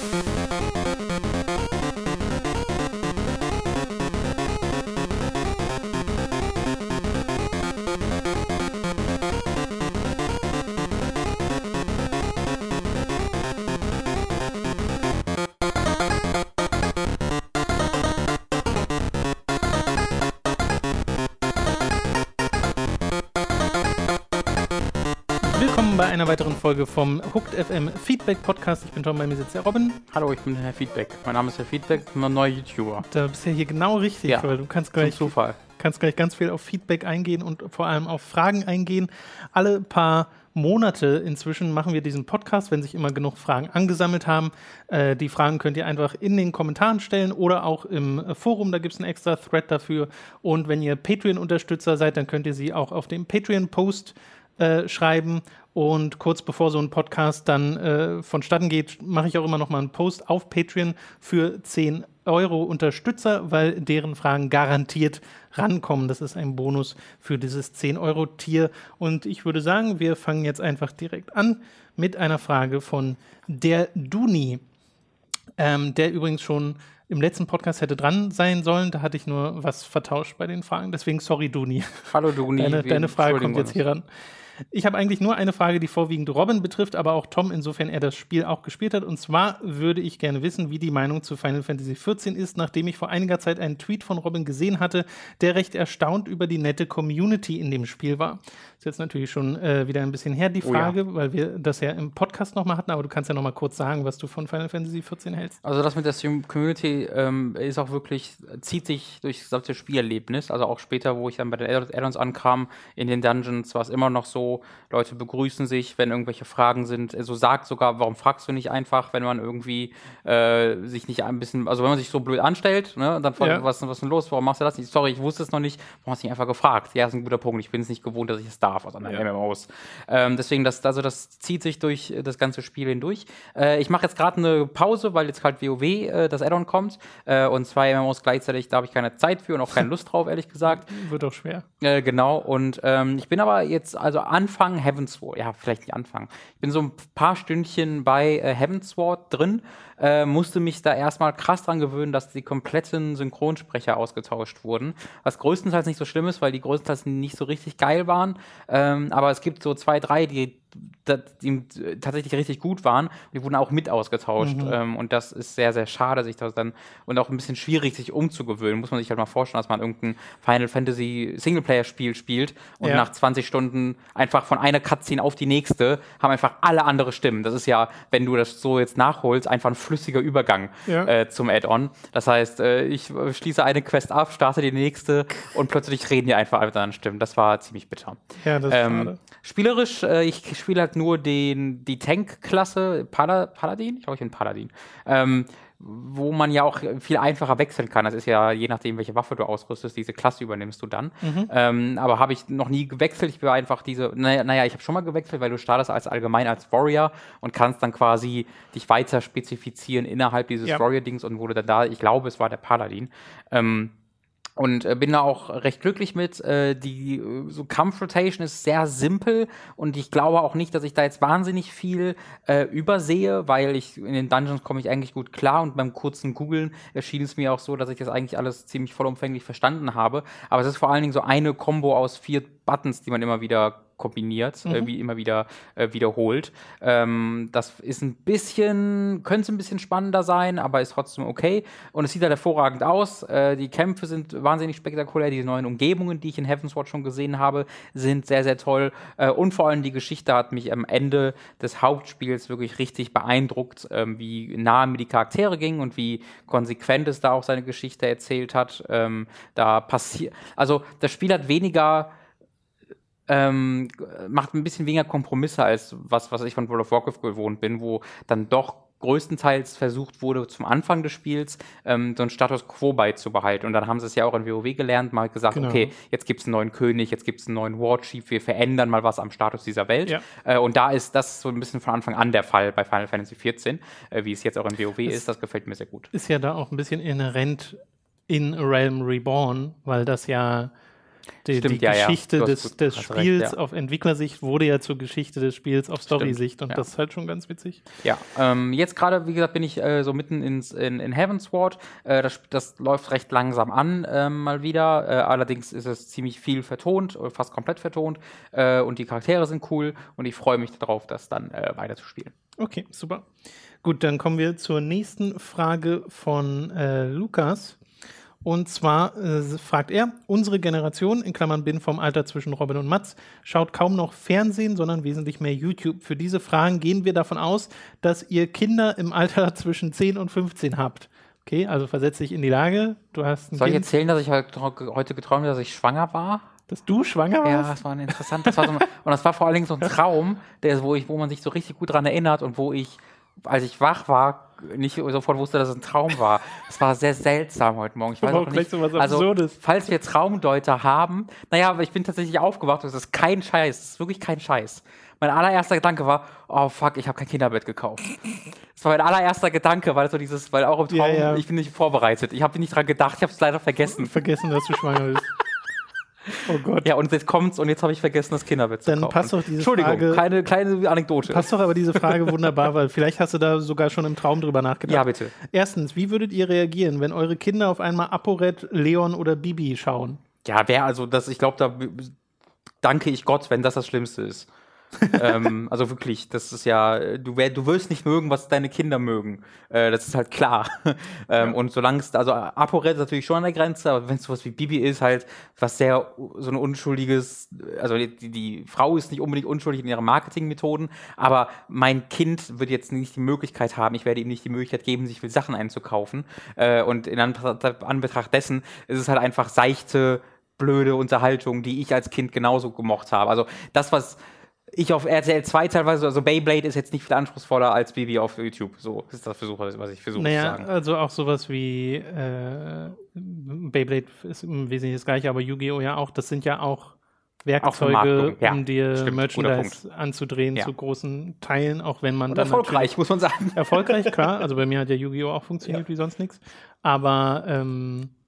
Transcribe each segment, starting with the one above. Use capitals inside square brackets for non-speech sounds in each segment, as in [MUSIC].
Bye. Weiteren Folge vom Hooked FM Feedback Podcast. Ich bin Tom, bei mir sitzt der Robin. Hallo, ich bin Herr Feedback. Mein Name ist Herr Feedback, ich bin ein neuer YouTuber. Da bist du ja hier genau richtig, Ja, weil du kannst gleich, Zufall. kannst gleich ganz viel auf Feedback eingehen und vor allem auf Fragen eingehen. Alle paar Monate inzwischen machen wir diesen Podcast, wenn sich immer genug Fragen angesammelt haben. Äh, die Fragen könnt ihr einfach in den Kommentaren stellen oder auch im Forum, da gibt es einen extra Thread dafür. Und wenn ihr Patreon-Unterstützer seid, dann könnt ihr sie auch auf dem Patreon-Post äh, schreiben. Und kurz bevor so ein Podcast dann äh, vonstatten geht, mache ich auch immer noch mal einen Post auf Patreon für 10 Euro Unterstützer, weil deren Fragen garantiert rankommen. Das ist ein Bonus für dieses 10 Euro Tier. Und ich würde sagen, wir fangen jetzt einfach direkt an mit einer Frage von der Duni, ähm, der übrigens schon im letzten Podcast hätte dran sein sollen. Da hatte ich nur was vertauscht bei den Fragen. Deswegen sorry, Duni. Hallo Duni. Deine, deine Frage kommt jetzt hier ran. Ich habe eigentlich nur eine Frage, die vorwiegend Robin betrifft, aber auch Tom, insofern er das Spiel auch gespielt hat. Und zwar würde ich gerne wissen, wie die Meinung zu Final Fantasy XIV ist, nachdem ich vor einiger Zeit einen Tweet von Robin gesehen hatte, der recht erstaunt über die nette Community in dem Spiel war. Ist jetzt natürlich schon äh, wieder ein bisschen her, die Oh ja. Frage, weil wir das ja im Podcast nochmal hatten, aber du kannst ja nochmal kurz sagen, was du von Final Fantasy XIV hältst. Also das mit der Stream Community ähm, ist auch wirklich, zieht sich durch das gesamte Spielerlebnis. Also auch später, wo ich dann bei den Add- Add-ons ankam, in den Dungeons, war es immer noch so, Leute begrüßen sich, wenn irgendwelche Fragen sind. Also sagt sogar, warum fragst du nicht einfach, wenn man irgendwie äh, sich nicht ein bisschen, also wenn man sich so blöd anstellt, ne, dann fragt, Ja. was, was ist denn los, warum machst du das nicht? Sorry, ich wusste es noch nicht, warum hast du nicht einfach gefragt? Ja, ist ein guter Punkt, ich bin es nicht gewohnt, dass ich es darf aus anderen MMOs. Ähm, deswegen, das, also das zieht sich durch äh, das ganze Spiel hindurch. Äh, ich mache jetzt gerade eine Pause, weil jetzt halt WoW äh, das Add-on kommt äh, und zwei MMOs gleichzeitig, da habe ich keine Zeit für und auch keine Lust drauf, ehrlich gesagt. [LAUGHS] Wird auch schwer. Äh, genau, und ähm, ich bin aber jetzt, also Anfang Heavensward, ja, vielleicht nicht Anfang. Ich bin so ein paar Stündchen bei äh, Heavensward drin, äh, musste mich da erstmal krass dran gewöhnen, dass die kompletten Synchronsprecher ausgetauscht wurden. Was größtenteils nicht so schlimm ist, weil die größtenteils nicht so richtig geil waren. Ähm, aber es gibt so zwei, drei, die, die tatsächlich richtig gut waren. Die wurden auch mit ausgetauscht. Ähm, und das ist sehr, sehr schade, sich das dann und auch ein bisschen schwierig, sich umzugewöhnen. Muss man sich halt mal vorstellen, dass man irgendein Final Fantasy Singleplayer-Spiel spielt und Ja. nach 20 Stunden einfach von einer Cutscene auf die nächste haben einfach alle andere Stimmen. Das ist ja, wenn du das so jetzt nachholst, einfach ein flüssiger Übergang Ja. äh, zum Add-on. Das heißt, äh, ich schließe eine Quest ab, starte die nächste und plötzlich reden die einfach alle mit anderen Stimmen. Das war ziemlich bitter. Ja, das Ähm, schade. spielerisch, äh, ich spiele halt nur den, die Tank-Klasse Pala Paladin. Ich glaube, ich bin Paladin. Ähm, wo man ja auch viel einfacher wechseln kann. Das ist ja, je nachdem, welche Waffe du ausrüstest, diese Klasse übernimmst du dann. Ähm, aber habe ich noch nie gewechselt. Ich war einfach diese, naja, naja ich habe schon mal gewechselt, weil du startest als allgemein als Warrior und kannst dann quasi dich weiter spezifizieren innerhalb dieses Ja. Warrior-Dings und wurde dann da, ich glaube, es war der Paladin. Ähm, und äh, bin da auch recht glücklich mit. Äh, die äh, so Kampf-Rotation ist sehr simpel und ich glaube auch nicht, dass ich da jetzt wahnsinnig viel äh, übersehe, weil ich in den Dungeons komme ich eigentlich gut klar und beim kurzen Googlen erschien es mir auch so, dass ich das eigentlich alles ziemlich vollumfänglich verstanden habe. Aber es ist vor allen Dingen so eine Combo aus vier Buttons, die man immer wieder kombiniert, äh, wie immer wieder äh, wiederholt. Ähm, das ist ein bisschen, könnte ein bisschen spannender sein, aber ist trotzdem okay. Und es sieht halt hervorragend aus. Äh, die Kämpfe sind wahnsinnig spektakulär. Die neuen Umgebungen, die ich in Heavensward schon gesehen habe, sind sehr, sehr toll. Und vor allem die Geschichte hat mich am Ende des Hauptspiels wirklich richtig beeindruckt, ähm, wie nah mir die Charaktere gingen und wie konsequent es da auch seine Geschichte erzählt hat. Ähm, da passiert, also das Spiel hat weniger ähm, macht ein bisschen weniger Kompromisse als was, was ich von World of Warcraft gewohnt bin, wo dann doch größtenteils versucht wurde, zum Anfang des Spiels ähm, so einen Status Quo beizubehalten. Und dann haben sie es ja auch in WoW gelernt, mal gesagt, Genau. okay, jetzt gibt es einen neuen König, jetzt gibt es einen neuen Warchief, wir verändern mal was am Status dieser Welt. Ja. Äh, und da ist das so ein bisschen von Anfang an der Fall bei Final Fantasy XIV, äh, wie es jetzt auch in WoW ist. Das gefällt mir sehr gut. ist ja da auch ein bisschen inhärent in Realm Reborn, weil das ja Die, Stimmt, die ja, ja. Geschichte hast des, gut- des Spiels recht, ja. auf Entwicklersicht wurde ja zur Geschichte des Spiels auf Story-Sicht und ja. das ist halt schon ganz witzig. Ja, ähm, jetzt gerade, wie gesagt, bin ich äh, so mitten ins, in, in Heavensward. Äh, das, das läuft recht langsam an, ähm, mal wieder. Äh, allerdings ist es ziemlich viel vertont, oder fast komplett vertont. Äh, und die Charaktere sind cool und ich freue mich darauf, das dann äh, weiterzuspielen. Okay, super. Gut, dann kommen wir zur nächsten Frage von äh, Lukas. Und zwar äh, fragt er, unsere Generation, in Klammern bin vom Alter zwischen Robin und Mats, schaut kaum noch Fernsehen, sondern wesentlich mehr YouTube. Für diese Fragen gehen wir davon aus, dass ihr Kinder im Alter [LAUGHS] zwischen 10 und 15 habt. Okay, also versetz dich in die Lage, du hast ein Soll ich Kind, erzählen, dass ich heute heute geträumt habe, dass ich schwanger war? dass du schwanger Ja, warst? das war ein interessant. Das war so ein, [LAUGHS] und das war vor allen Dingen so ein Traum, der, wo, ich, wo man sich so richtig gut dran erinnert und wo ich, als ich wach war, nicht sofort wusste, dass es ein Traum war. Es war sehr seltsam heute Morgen. Ich weiß auch nicht. so was also, Absurdes. falls wir Traumdeuter haben, naja, aber ich bin tatsächlich aufgewacht und es ist kein Scheiß. Es ist wirklich kein Scheiß. Mein allererster Gedanke war, oh fuck, ich habe kein Kinderbett gekauft. Das war mein allererster Gedanke, weil so dieses, weil auch im Traum, Ja, ja. ich bin nicht vorbereitet. Ich habe nicht dran gedacht, ich habe es leider vergessen. Vergessen, dass du schwanger bist. Oh Gott. Ja, und jetzt kommt's und jetzt habe ich vergessen, das Kinderbett zu Dann kaufen. passt doch diese Entschuldigung, Frage- kleine, kleine Anekdote. Passt doch aber diese Frage wunderbar, weil vielleicht hast du da sogar schon im Traum drüber nachgedacht. Ja, bitte. Erstens, wie würdet ihr reagieren, wenn eure Kinder auf einmal ApoRed, Leon oder Bibi schauen? Ja, wer, also das, ich glaube, da danke ich Gott, wenn das das Schlimmste ist. Ähm, also wirklich, das ist ja, du, du wirst nicht mögen, was deine Kinder mögen. Äh, das ist halt klar. [LAUGHS] ähm, Und solange es, also ApoRed ist natürlich schon an der Grenze, aber wenn es sowas wie Bibi ist, halt, was sehr so ein unschuldiges, also die, die Frau ist nicht unbedingt unschuldig in ihren Marketingmethoden, aber mein Kind wird jetzt nicht die Möglichkeit haben, ich werde ihm nicht die Möglichkeit geben, sich viel Sachen einzukaufen. Äh, und in Anbetracht Anbetracht dessen ist es halt einfach seichte, blöde Unterhaltung, die ich als Kind genauso gemocht habe. Also das, was ich auf RTL 2 teilweise, also Beyblade ist jetzt nicht viel anspruchsvoller als Bibi auf YouTube. So ist das Versuch, was ich versuche zu Naja, sagen. also auch sowas wie äh, Beyblade ist im Wesentlichen das gleiche, aber Yu-Gi-Oh! ja auch. Das sind ja auch Werkzeuge, ja. um dir Stimmt, Merchandise anzudrehen Ja. zu großen Teilen, auch wenn man Und dann erfolgreich, muss man sagen. Erfolgreich, klar. Also bei mir hat ja Yu-Gi-Oh! auch funktioniert Ja. wie sonst nichts. Aber ähm, äh,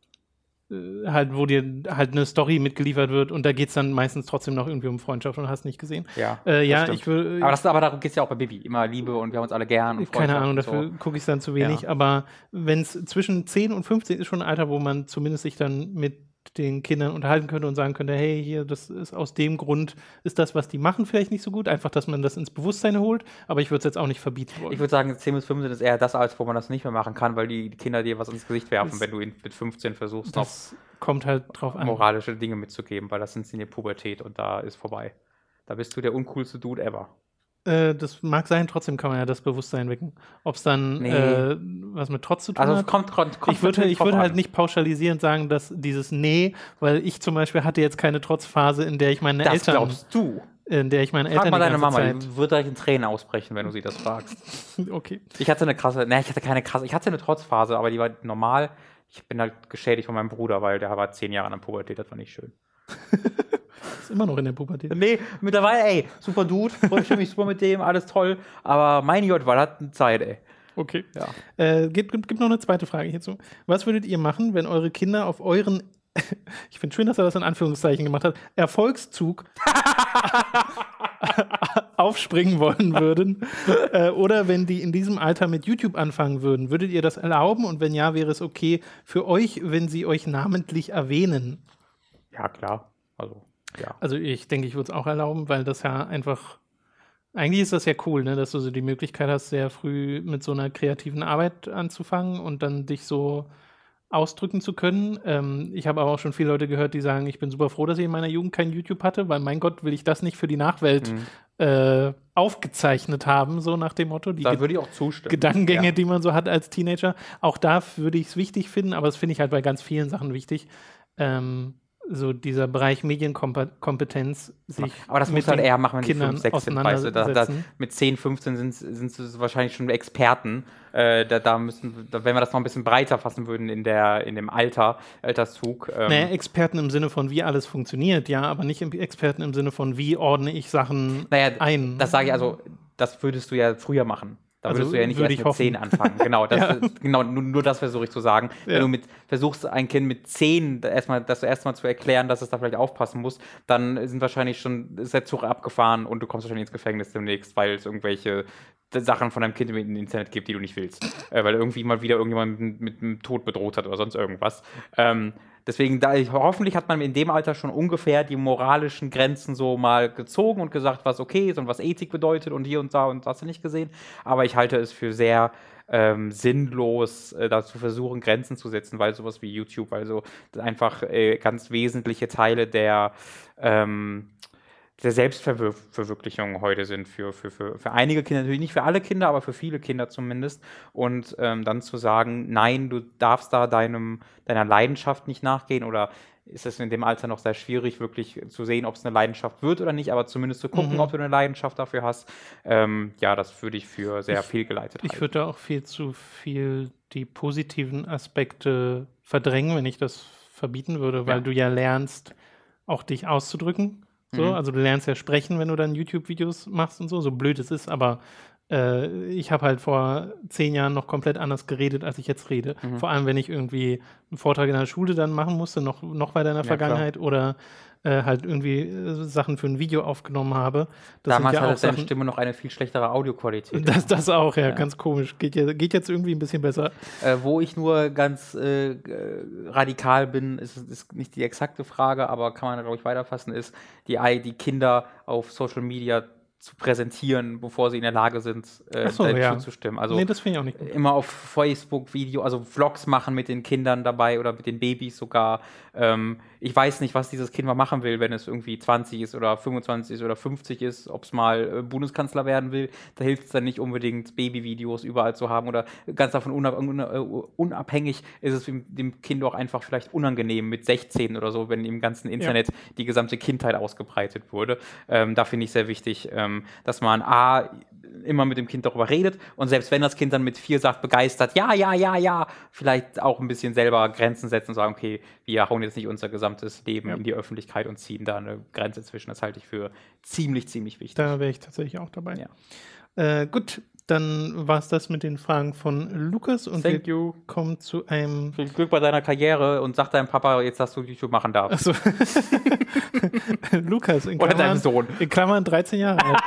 halt, wo dir halt eine Story mitgeliefert wird und da geht es dann meistens trotzdem noch irgendwie um Freundschaft und hast nicht gesehen. Ja, Äh, ja, stimmt. ich will. Aber, das, aber darum geht es ja auch bei Bibi. Immer Liebe und wir haben uns alle gern. Und Keine Freundschaft Ahnung, und dafür So. gucke ich dann zu wenig. Ja. Aber wenn es zwischen 10 und 15 ist schon ein Alter, wo man zumindest sich dann mit den Kindern unterhalten könnte und sagen könnte, hey, hier, das ist aus dem Grund, ist das, was die machen, vielleicht nicht so gut. Einfach, dass man das ins Bewusstsein holt. Aber ich würde es jetzt auch nicht verbieten wollen. Ich würde sagen, 10 bis 15 ist eher das Alter, wo man das nicht mehr machen kann, weil die Kinder dir was ins Gesicht werfen, Das- wenn du ihn mit 15 versuchst, noch das kommt halt drauf an. moralische Dinge mitzugeben, weil das sind sie in der Pubertät und da ist vorbei. Da bist du der uncoolste Dude ever. Äh, das mag sein, trotzdem kann man ja das Bewusstsein wecken. Ob es dann Nee. äh, was mit Trotz zu tun Also es hat. kommt, kommt, kommt ich würde, ich würde halt an. nicht pauschalisierend sagen, dass dieses Nee, weil ich zum Beispiel hatte jetzt keine Trotzphase, in der ich meine Das Eltern, glaubst du. in der ich meine Frag Eltern mal die deine Mama, die wird direkt in Tränen ausbrechen, wenn du sie das fragst. Zeit, [LAUGHS] okay. Ich hatte eine krasse, ne, ich hatte keine krasse, ich hatte eine Trotzphase, aber die war normal. Ich bin halt geschädigt von meinem Bruder, weil der war zehn Jahre in der Pubertät, das war nicht schön. [LAUGHS] Ist immer noch in der Pubertät. Nee, mittlerweile, ey, super Dude, freue mich super mit dem, alles toll. Aber mein Gott, war das eine Zeit, ey. Okay. Ja. Äh, gibt, gibt, gibt noch eine zweite Frage hierzu. Was würdet ihr machen, wenn eure Kinder auf euren, [LAUGHS] ich finde schön, dass er das in Anführungszeichen gemacht hat, Erfolgszug [LAUGHS] aufspringen wollen würden? äh, oder wenn die in diesem Alter mit YouTube anfangen würden, würdet ihr das erlauben? Und wenn ja, wäre es okay für euch, wenn sie euch namentlich erwähnen? Ja, klar. Also, ja. Also ich denke, ich würde es auch erlauben, weil das ja einfach. Eigentlich ist das ja cool, ne, dass du so die Möglichkeit hast, sehr früh mit so einer kreativen Arbeit anzufangen und dann dich so ausdrücken zu können. Ähm, ich habe aber auch schon viele Leute gehört, die sagen, ich bin super froh, dass ich in meiner Jugend kein YouTube hatte, weil mein Gott, will ich das nicht für die Nachwelt Mhm. äh, aufgezeichnet haben, so nach dem Motto. Die Da würde ich auch zustimmen. Gedankengänge, Ja. die man so hat als Teenager. Auch da würde ich es wichtig finden, aber das finde ich halt bei ganz vielen Sachen wichtig. Ähm, so dieser Bereich Medienkompetenz sich Aber das muss halt eher machen, wenn Kindern 5, 6 sind, weißt du. Da, da, mit 10, 15 sind, sind sie wahrscheinlich schon Experten. Äh, da, da müssen, da, wenn wir das noch ein bisschen breiter fassen würden in, der, in dem Alter, Alterszug. Ähm, Naja, Experten im Sinne von, wie alles funktioniert, ja, aber nicht im- Experten im Sinne von, wie ordne ich Sachen naja, ein. das sage ich also, das würdest du ja früher machen. Da Also würdest du ja nicht erst mit 10 anfangen. Genau, das, [LAUGHS] Ja. genau nur, nur das versuche ich zu sagen. Ja. Wenn du mit, versuchst, ein Kind mit 10 da erstmal, das erstmal zu erklären, dass es da vielleicht aufpassen muss, dann sind wahrscheinlich schon, ist der Zug abgefahren und du kommst wahrscheinlich ins Gefängnis demnächst, weil es irgendwelche Sachen von deinem Kind im Internet gibt, die du nicht willst. Äh, weil irgendwie mal wieder irgendjemand mit, mit dem Tod bedroht hat oder sonst irgendwas. Ähm, deswegen, da ich, hoffentlich hat man in dem Alter schon ungefähr die moralischen Grenzen so mal gezogen und gesagt, was okay ist und was Ethik bedeutet und hier und da und hast du nicht gesehen. Aber ich halte es für sehr ähm, sinnlos, äh, dazu versuchen, Grenzen zu setzen, weil sowas wie YouTube, weil so einfach äh, ganz wesentliche Teile der ähm, der Selbstverwirklichung heute sind für, für, für, für einige Kinder, natürlich nicht für alle Kinder, aber für viele Kinder zumindest. Und ähm, dann zu sagen, nein, du darfst da deinem, deiner Leidenschaft nicht nachgehen oder ist es in dem Alter noch sehr schwierig, wirklich zu sehen, ob es eine Leidenschaft wird oder nicht, aber zumindest zu gucken, Mhm. ob du eine Leidenschaft dafür hast. Ähm, ja, das würde ich für sehr Ich- fehlgeleitet Ich halten. würde da auch viel zu viel die positiven Aspekte verdrängen, wenn ich das verbieten würde, weil Ja. du ja lernst, auch dich auszudrücken. So, Mhm. also du lernst ja sprechen, wenn du dann YouTube-Videos machst und so, so blöd es ist, aber äh, ich habe halt vor zehn Jahren noch komplett anders geredet, als ich jetzt rede. Mhm. Vor allem, wenn ich irgendwie einen Vortrag in der Schule dann machen musste, noch, noch weiter in der Ja, klar. Vergangenheit oder äh, halt irgendwie äh, Sachen für ein Video aufgenommen habe. Das Damals ja hatte deine Sachen, Stimme noch eine viel schlechtere Audioqualität. das, das auch, ja, Ja. ganz komisch. Geht, geht jetzt irgendwie ein bisschen besser. Äh, wo ich nur ganz äh, radikal bin, ist, ist nicht die exakte Frage, aber kann man, glaube ich, weiterfassen, ist, die, die Kinder auf Social Media zu präsentieren, bevor sie in der Lage sind, äh, so, ja. zu stimmen. Also nee, das finde ich auch nicht gut. immer auf Facebook Video, also Vlogs machen mit den Kindern dabei oder mit den Babys sogar. Ähm, ich weiß nicht, was dieses Kind mal machen will, wenn es irgendwie 20 ist oder 25 ist oder 50 ist, ob es mal äh, Bundeskanzler werden will. Da hilft es dann nicht unbedingt, Babyvideos überall zu haben oder ganz davon unab una- äh, unabhängig ist es dem, Kind auch einfach vielleicht unangenehm mit 16 oder so, wenn im ganzen Internet die gesamte Kindheit ausgebreitet wurde. Ähm, da finde ich sehr wichtig, ähm, dass man A, immer mit dem Kind darüber redet und selbst wenn das Kind dann mit vier sagt, begeistert, ja, ja, ja, ja, vielleicht auch ein bisschen selber Grenzen setzen und sagen, okay, wir hauen jetzt nicht unser gesamtes Leben Ja. in die Öffentlichkeit und ziehen da eine Grenze zwischen. Das halte ich für ziemlich, ziemlich wichtig. Da wäre ich tatsächlich auch dabei. Ja. Äh, gut, dann war es das mit den Fragen von Lukas und Thank wir you. kommen zu einem. Viel Glück bei deiner Karriere und sag deinem Papa jetzt, dass du YouTube machen darfst. Achso. [LAUGHS] Lukas in Oder Klammern, deinem Sohn. in Klammern 13 Jahre alt.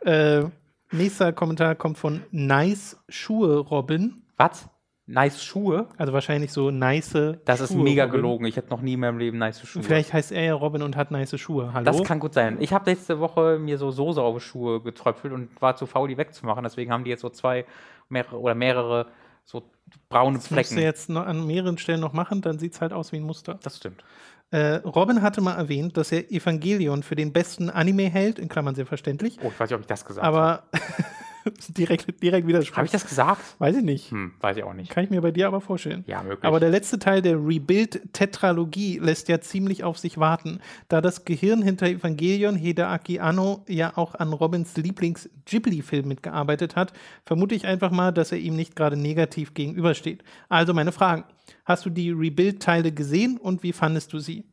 [LAUGHS] äh, nächster Kommentar kommt von Nice Schuhe Robin. Was? Nice Schuhe? Also wahrscheinlich so nice. Das ist Schuhe, mega Robin. gelogen. Ich hätte noch nie in meinem Leben nice Schuhe. Vielleicht heißt er ja Robin und hat nice Schuhe. Hallo? Das kann gut sein. Ich habe letzte Woche mir so die Schuhe getröpfelt und war zu faul, die wegzumachen. Deswegen haben die jetzt so zwei mehrere, oder mehrere so braune das musst du Flecken. jetzt noch an mehreren Stellen noch machen, dann sieht es halt aus wie ein Muster. Das stimmt. Äh, Robin hatte mal erwähnt, dass er Evangelion für den besten Anime hält, in Klammern sehr verständlich, Oh, ich weiß nicht, ob ich das gesagt habe. aber [LAUGHS] [LAUGHS] direkt, direkt widerspricht. Habe ich das gesagt? Weiß ich nicht. Hm, weiß ich auch nicht. Kann ich mir bei dir aber vorstellen. Ja, möglich. Aber der letzte Teil der Rebuild-Tetralogie lässt ja ziemlich auf sich warten, da das Gehirn hinter Evangelion, Hideaki Anno, ja auch an Robins Lieblings-Ghibli-Film mitgearbeitet hat, vermute ich einfach mal, dass er ihm nicht gerade negativ gegenübersteht. Also meine Fragen. Hast du die Rebuild-Teile gesehen und wie fandest du sie?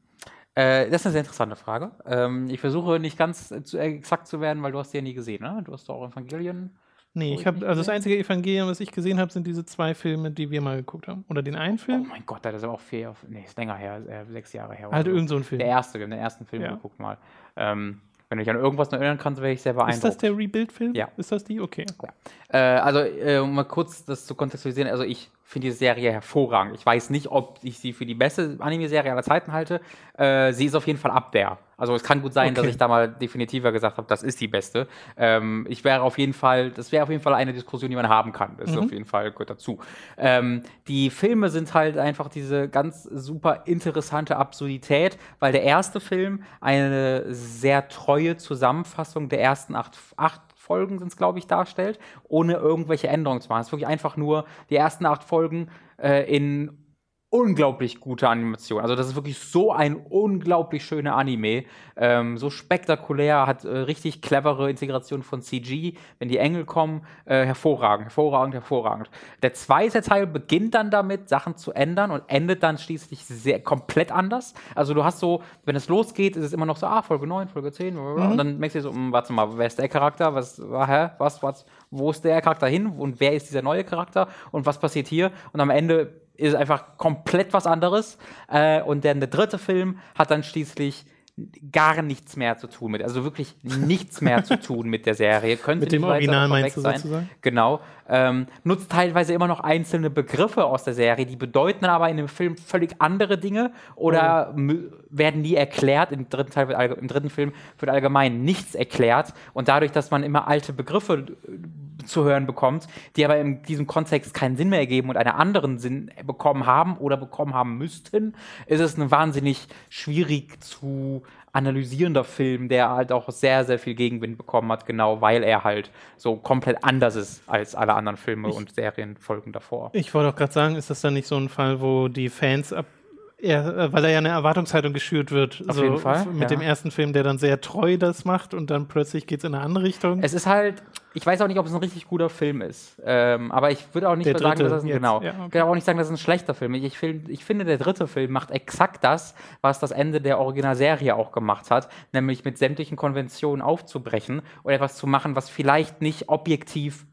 Äh, das ist eine sehr interessante Frage. Ähm, ich versuche nicht ganz äh, zu exakt zu werden, weil du hast die ja nie gesehen, ne? Du hast doch auch Evangelien. Nee, ich habe also das einzige Evangelion, was ich gesehen habe, sind diese zwei Filme, die wir mal geguckt haben. Oder den einen Oh Film? mein Gott, das ist aber auch vier, nee, ist länger her, äh, sechs Jahre her. halt irgend so ein Film. Der erste, den ersten Film Ja. geguckt mal. Ähm, wenn du dich an irgendwas noch erinnern kannst, wäre ich sehr Ist beeindruckt. das der Rebuild-Film? Ja. Ist das die? Okay. Äh, also, äh, um mal kurz das zu kontextualisieren, also ich finde die Serie hervorragend. Ich weiß nicht, ob ich sie für die beste Anime-Serie aller Zeiten halte. Äh, sie ist auf jeden Fall ab der. Also es kann gut sein, dass Okay. ich da mal definitiver gesagt habe, das ist die beste. Ähm, ich wäre auf jeden Fall, das wäre auf jeden Fall eine Diskussion, die man haben kann. Das ist auf jeden Fall gehört dazu. Ähm, die Filme sind halt einfach diese ganz super interessante Absurdität, weil der erste Film eine sehr treue Zusammenfassung der ersten acht, acht Folgen sind es, glaube ich, darstellt, ohne irgendwelche Änderungen zu machen. Es ist wirklich einfach nur die ersten acht Folgen äh, in unglaublich gute Animation. Also das ist wirklich so ein unglaublich schöner Anime, ähm, so spektakulär, hat äh, richtig clevere Integration von CG, wenn die Engel kommen, äh, hervorragend, hervorragend, hervorragend. Der zweite Teil beginnt dann damit, Sachen zu ändern und endet dann schließlich sehr komplett anders. Also du hast so, wenn es losgeht, ist es immer noch so, ah, Folge 9, Folge 10, mhm. und dann merkst du so, mh, hm, warte mal, wer ist der Charakter, was, hä, was, was, wo ist der Charakter hin und wer ist dieser neue Charakter und was passiert hier? Und am Ende ist einfach komplett was anderes. Äh, und dann der dritte Film hat dann schließlich gar nichts mehr zu tun mit, also wirklich [LAUGHS] nichts mehr zu tun mit der Serie. Könnte mit dem Original meinst du sein. sozusagen? Genau. Ähm, nutzt teilweise immer noch einzelne Begriffe aus der Serie, die bedeuten aber in dem Film völlig andere Dinge oder oh. werden nie erklärt. Im dritten, Teil wird, Im dritten Film wird allgemein nichts erklärt und dadurch, dass man immer alte Begriffe zu hören bekommt, die aber in diesem Kontext keinen Sinn mehr ergeben und einen anderen Sinn bekommen haben oder bekommen haben müssten, ist es ein wahnsinnig schwierig zu analysierender Film, der halt auch sehr, sehr viel Gegenwind bekommen hat, genau weil er halt so komplett anders ist als alle anderen Filme ich, und Serienfolgen davor. Ich wollte auch gerade sagen, ist das dann nicht so ein Fall, wo die Fans ab ja, weil da ja eine Erwartungshaltung geschürt wird. Auf so jeden Fall. Mit ja. dem ersten Film, der dann sehr treu das macht und dann plötzlich geht es in eine andere Richtung. Es ist halt, ich weiß auch nicht, ob es ein richtig guter Film ist. Ähm, aber ich würde auch nicht der sagen, dass es ein, genau. Ja, okay. Ich würde auch nicht sagen, dass es ein schlechter Film ist. Ich, film, ich finde, der dritte Film macht exakt das, was das Ende der Originalserie auch gemacht hat, nämlich mit sämtlichen Konventionen aufzubrechen und etwas zu machen, was vielleicht nicht objektiv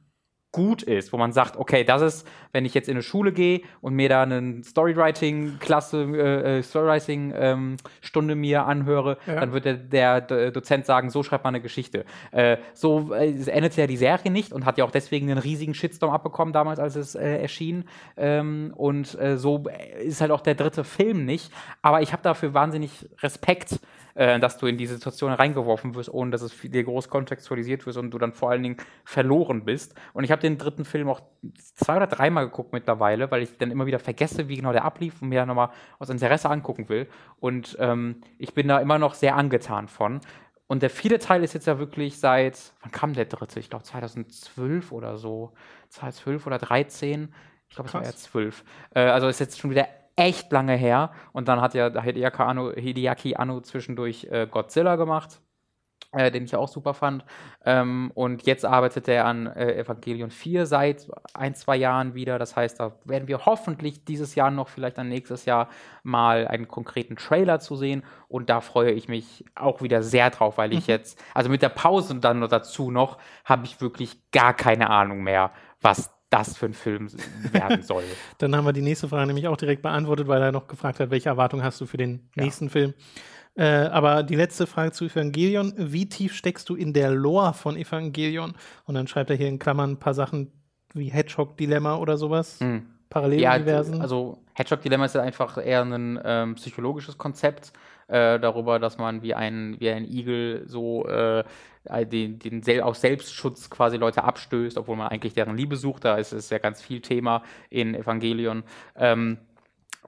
gut ist, wo man sagt, okay, das ist, wenn ich jetzt in eine Schule gehe und mir da eine Storywriting-Klasse, äh, äh, Storywriting-Stunde ähm, mir anhöre, ja. dann wird der, der, Dozent sagen, so schreibt man eine Geschichte. Äh, so äh, endet ja die Serie nicht und hat ja auch deswegen einen riesigen Shitstorm abbekommen damals, als es äh, erschien. Ähm, und äh, so ist halt auch der dritte Film nicht. Aber ich habe dafür wahnsinnig Respekt äh, dass du in diese Situation reingeworfen wirst, ohne dass es dir groß kontextualisiert wird und du dann vor allen Dingen verloren bist. Und ich habe den dritten Film auch zwei oder dreimal geguckt mittlerweile, weil ich dann immer wieder vergesse, wie genau der ablief und mir dann nochmal aus Interesse angucken will. Und ähm, ich bin da immer noch sehr angetan von. Und der vierte Teil ist jetzt ja wirklich seit, wann kam der dritte? Ich glaube 2012 oder so. 2012 oder 13. Ich glaube, es war ja 12. Äh, also ist jetzt schon wieder echt lange her. Und dann hat ja Hideaki Anno, Hideaki Anno zwischendurch äh, Godzilla gemacht. Äh, den ich auch super fand. Ähm, und jetzt arbeitet er an äh, Evangelion 4 seit ein, zwei Jahren wieder. Das heißt, da werden wir hoffentlich dieses Jahr noch, vielleicht dann nächstes Jahr mal einen konkreten Trailer zu sehen. Und da freue ich mich auch wieder sehr drauf, weil ich mhm. jetzt, also mit der Pause und dann noch dazu noch, habe ich wirklich gar keine Ahnung mehr, was das für ein Film [LAUGHS] werden soll. Dann haben wir die nächste Frage nämlich auch direkt beantwortet, weil er noch gefragt hat, welche Erwartungen hast du für den ja. nächsten Film. Äh, aber die letzte Frage zu Evangelion: Wie tief steckst du in der Lore von Evangelion? Und dann schreibt er hier in Klammern ein paar Sachen wie Hedgehog-Dilemma oder sowas. Mhm. Paralleluniversen. Ja, also Hedgehog-Dilemma ist ja einfach eher ein ähm, psychologisches Konzept äh, darüber, dass man wie ein, wie ein Igel so äh, den, den Sel aus Selbstschutz quasi Leute abstößt, obwohl man eigentlich deren Liebe sucht. Da ist es ja ganz viel Thema in Evangelion. Ähm,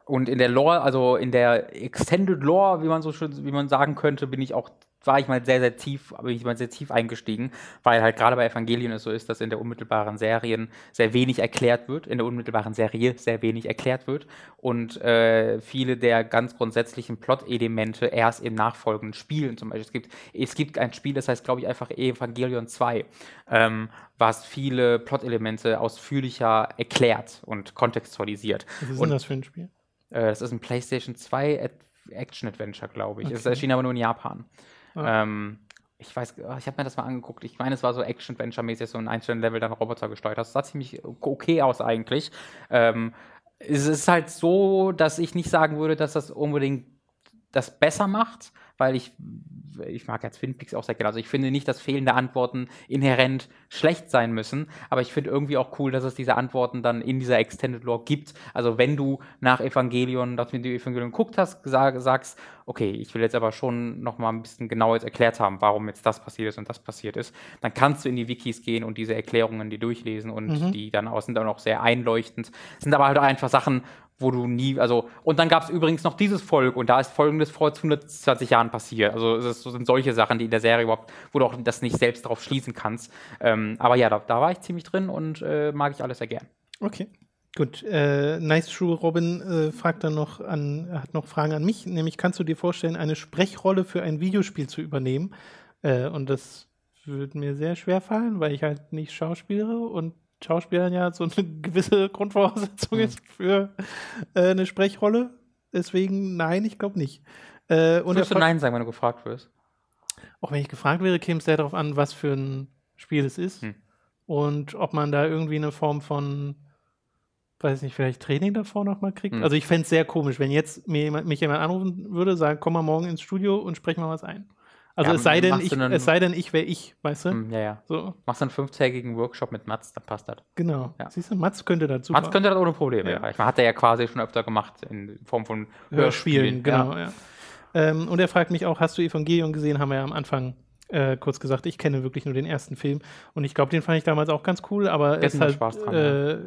und in der Lore, also in der Extended Lore, wie man so schön, wie man sagen könnte, bin ich auch war ich mal sehr, sehr tief, bin ich mal sehr tief eingestiegen, weil halt gerade bei Evangelien es so ist, dass in der unmittelbaren Serien sehr wenig erklärt wird, in der unmittelbaren Serie sehr wenig erklärt wird und äh, viele der ganz grundsätzlichen Plot-Elemente erst in nachfolgenden Spielen zum Beispiel. Es gibt, es gibt ein Spiel, das heißt, glaube ich, einfach Evangelion 2, ähm, was viele Plot-Elemente ausführlicher erklärt und kontextualisiert. Was ist denn das für ein Spiel? Äh, das ist ein PlayStation 2 Action-Adventure, glaube ich. Okay. Es erschien aber nur in Japan. Ähm, ich weiß, ich habe mir das mal angeguckt. Ich meine, es war so Action-Adventure-mäßig, so ein einzelnen Level dann Roboter gesteuert. Das sah ziemlich okay aus eigentlich. Ähm, es ist halt so, dass ich nicht sagen würde, dass das unbedingt das besser macht, weil ich ich mag jetzt Twin Peaks auch sehr gerne. Also ich finde nicht, dass fehlende Antworten inhärent schlecht sein müssen, aber ich finde irgendwie auch cool, dass es diese Antworten dann in dieser Extended Lore gibt. Also wenn du nach Evangelion, dass du Evangelion geguckt hast, sag, sagst, okay, ich will jetzt aber schon noch mal ein bisschen genauer jetzt erklärt haben, warum jetzt das passiert ist und das passiert ist, dann kannst du in die Wikis gehen und diese Erklärungen die durchlesen und mhm. die dann auch, sind dann auch sehr einleuchtend. Sind aber halt einfach Sachen, wo du nie, also, und dann gab es übrigens noch dieses Volk und da ist folgendes vor 120 Jahren passiert. Also es sind solche Sachen, die in der Serie überhaupt, wo du auch das nicht selbst darauf schließen kannst. Ähm, aber ja, da, da, war ich ziemlich drin und äh, mag ich alles sehr gern. Okay. Gut, äh, Nice True Robin äh, fragt dann noch an, hat noch Fragen an mich, nämlich kannst du dir vorstellen, eine Sprechrolle für ein Videospiel zu übernehmen? Äh, und das würde mir sehr schwer fallen, weil ich halt nicht schauspielere und Schauspielern ja so eine [LAUGHS] gewisse Grundvoraussetzung Mhm. ist für äh, eine Sprechrolle. Deswegen nein, ich glaube nicht. Äh, und Würdest du Nein sagen, wenn du gefragt wirst? auch wenn ich gefragt wäre, käme es sehr darauf an, was für ein Spiel es ist. Hm. Und ob man da irgendwie eine Form von, weiß nicht, vielleicht Training davor nochmal kriegt. Hm. Also ich fände es sehr komisch, wenn jetzt mir jemand, mich jemand anrufen würde, sagen, komm mal morgen ins Studio und sprech mal was ein. Also Ja, es sei denn, ich, dann- es sei denn, ich wäre ich, weißt du? Hm, ja, ja. So, Machst du einen fünftägigen Workshop mit Mats, dann passt das. genau. Ja. Siehst du, Mats könnte dazu Mats könnte das ohne Probleme Ja. erreichen. Hat er ja quasi schon öfter gemacht in Form von Hörspielen, Hörspielen. genau, ja. Ähm, und er fragt mich auch, hast du Evangelion gesehen? Haben wir ja am Anfang äh, kurz gesagt. Ich kenne wirklich nur den ersten Film und ich glaube, den fand ich damals auch ganz cool, aber ist halt, Spaß dran, äh,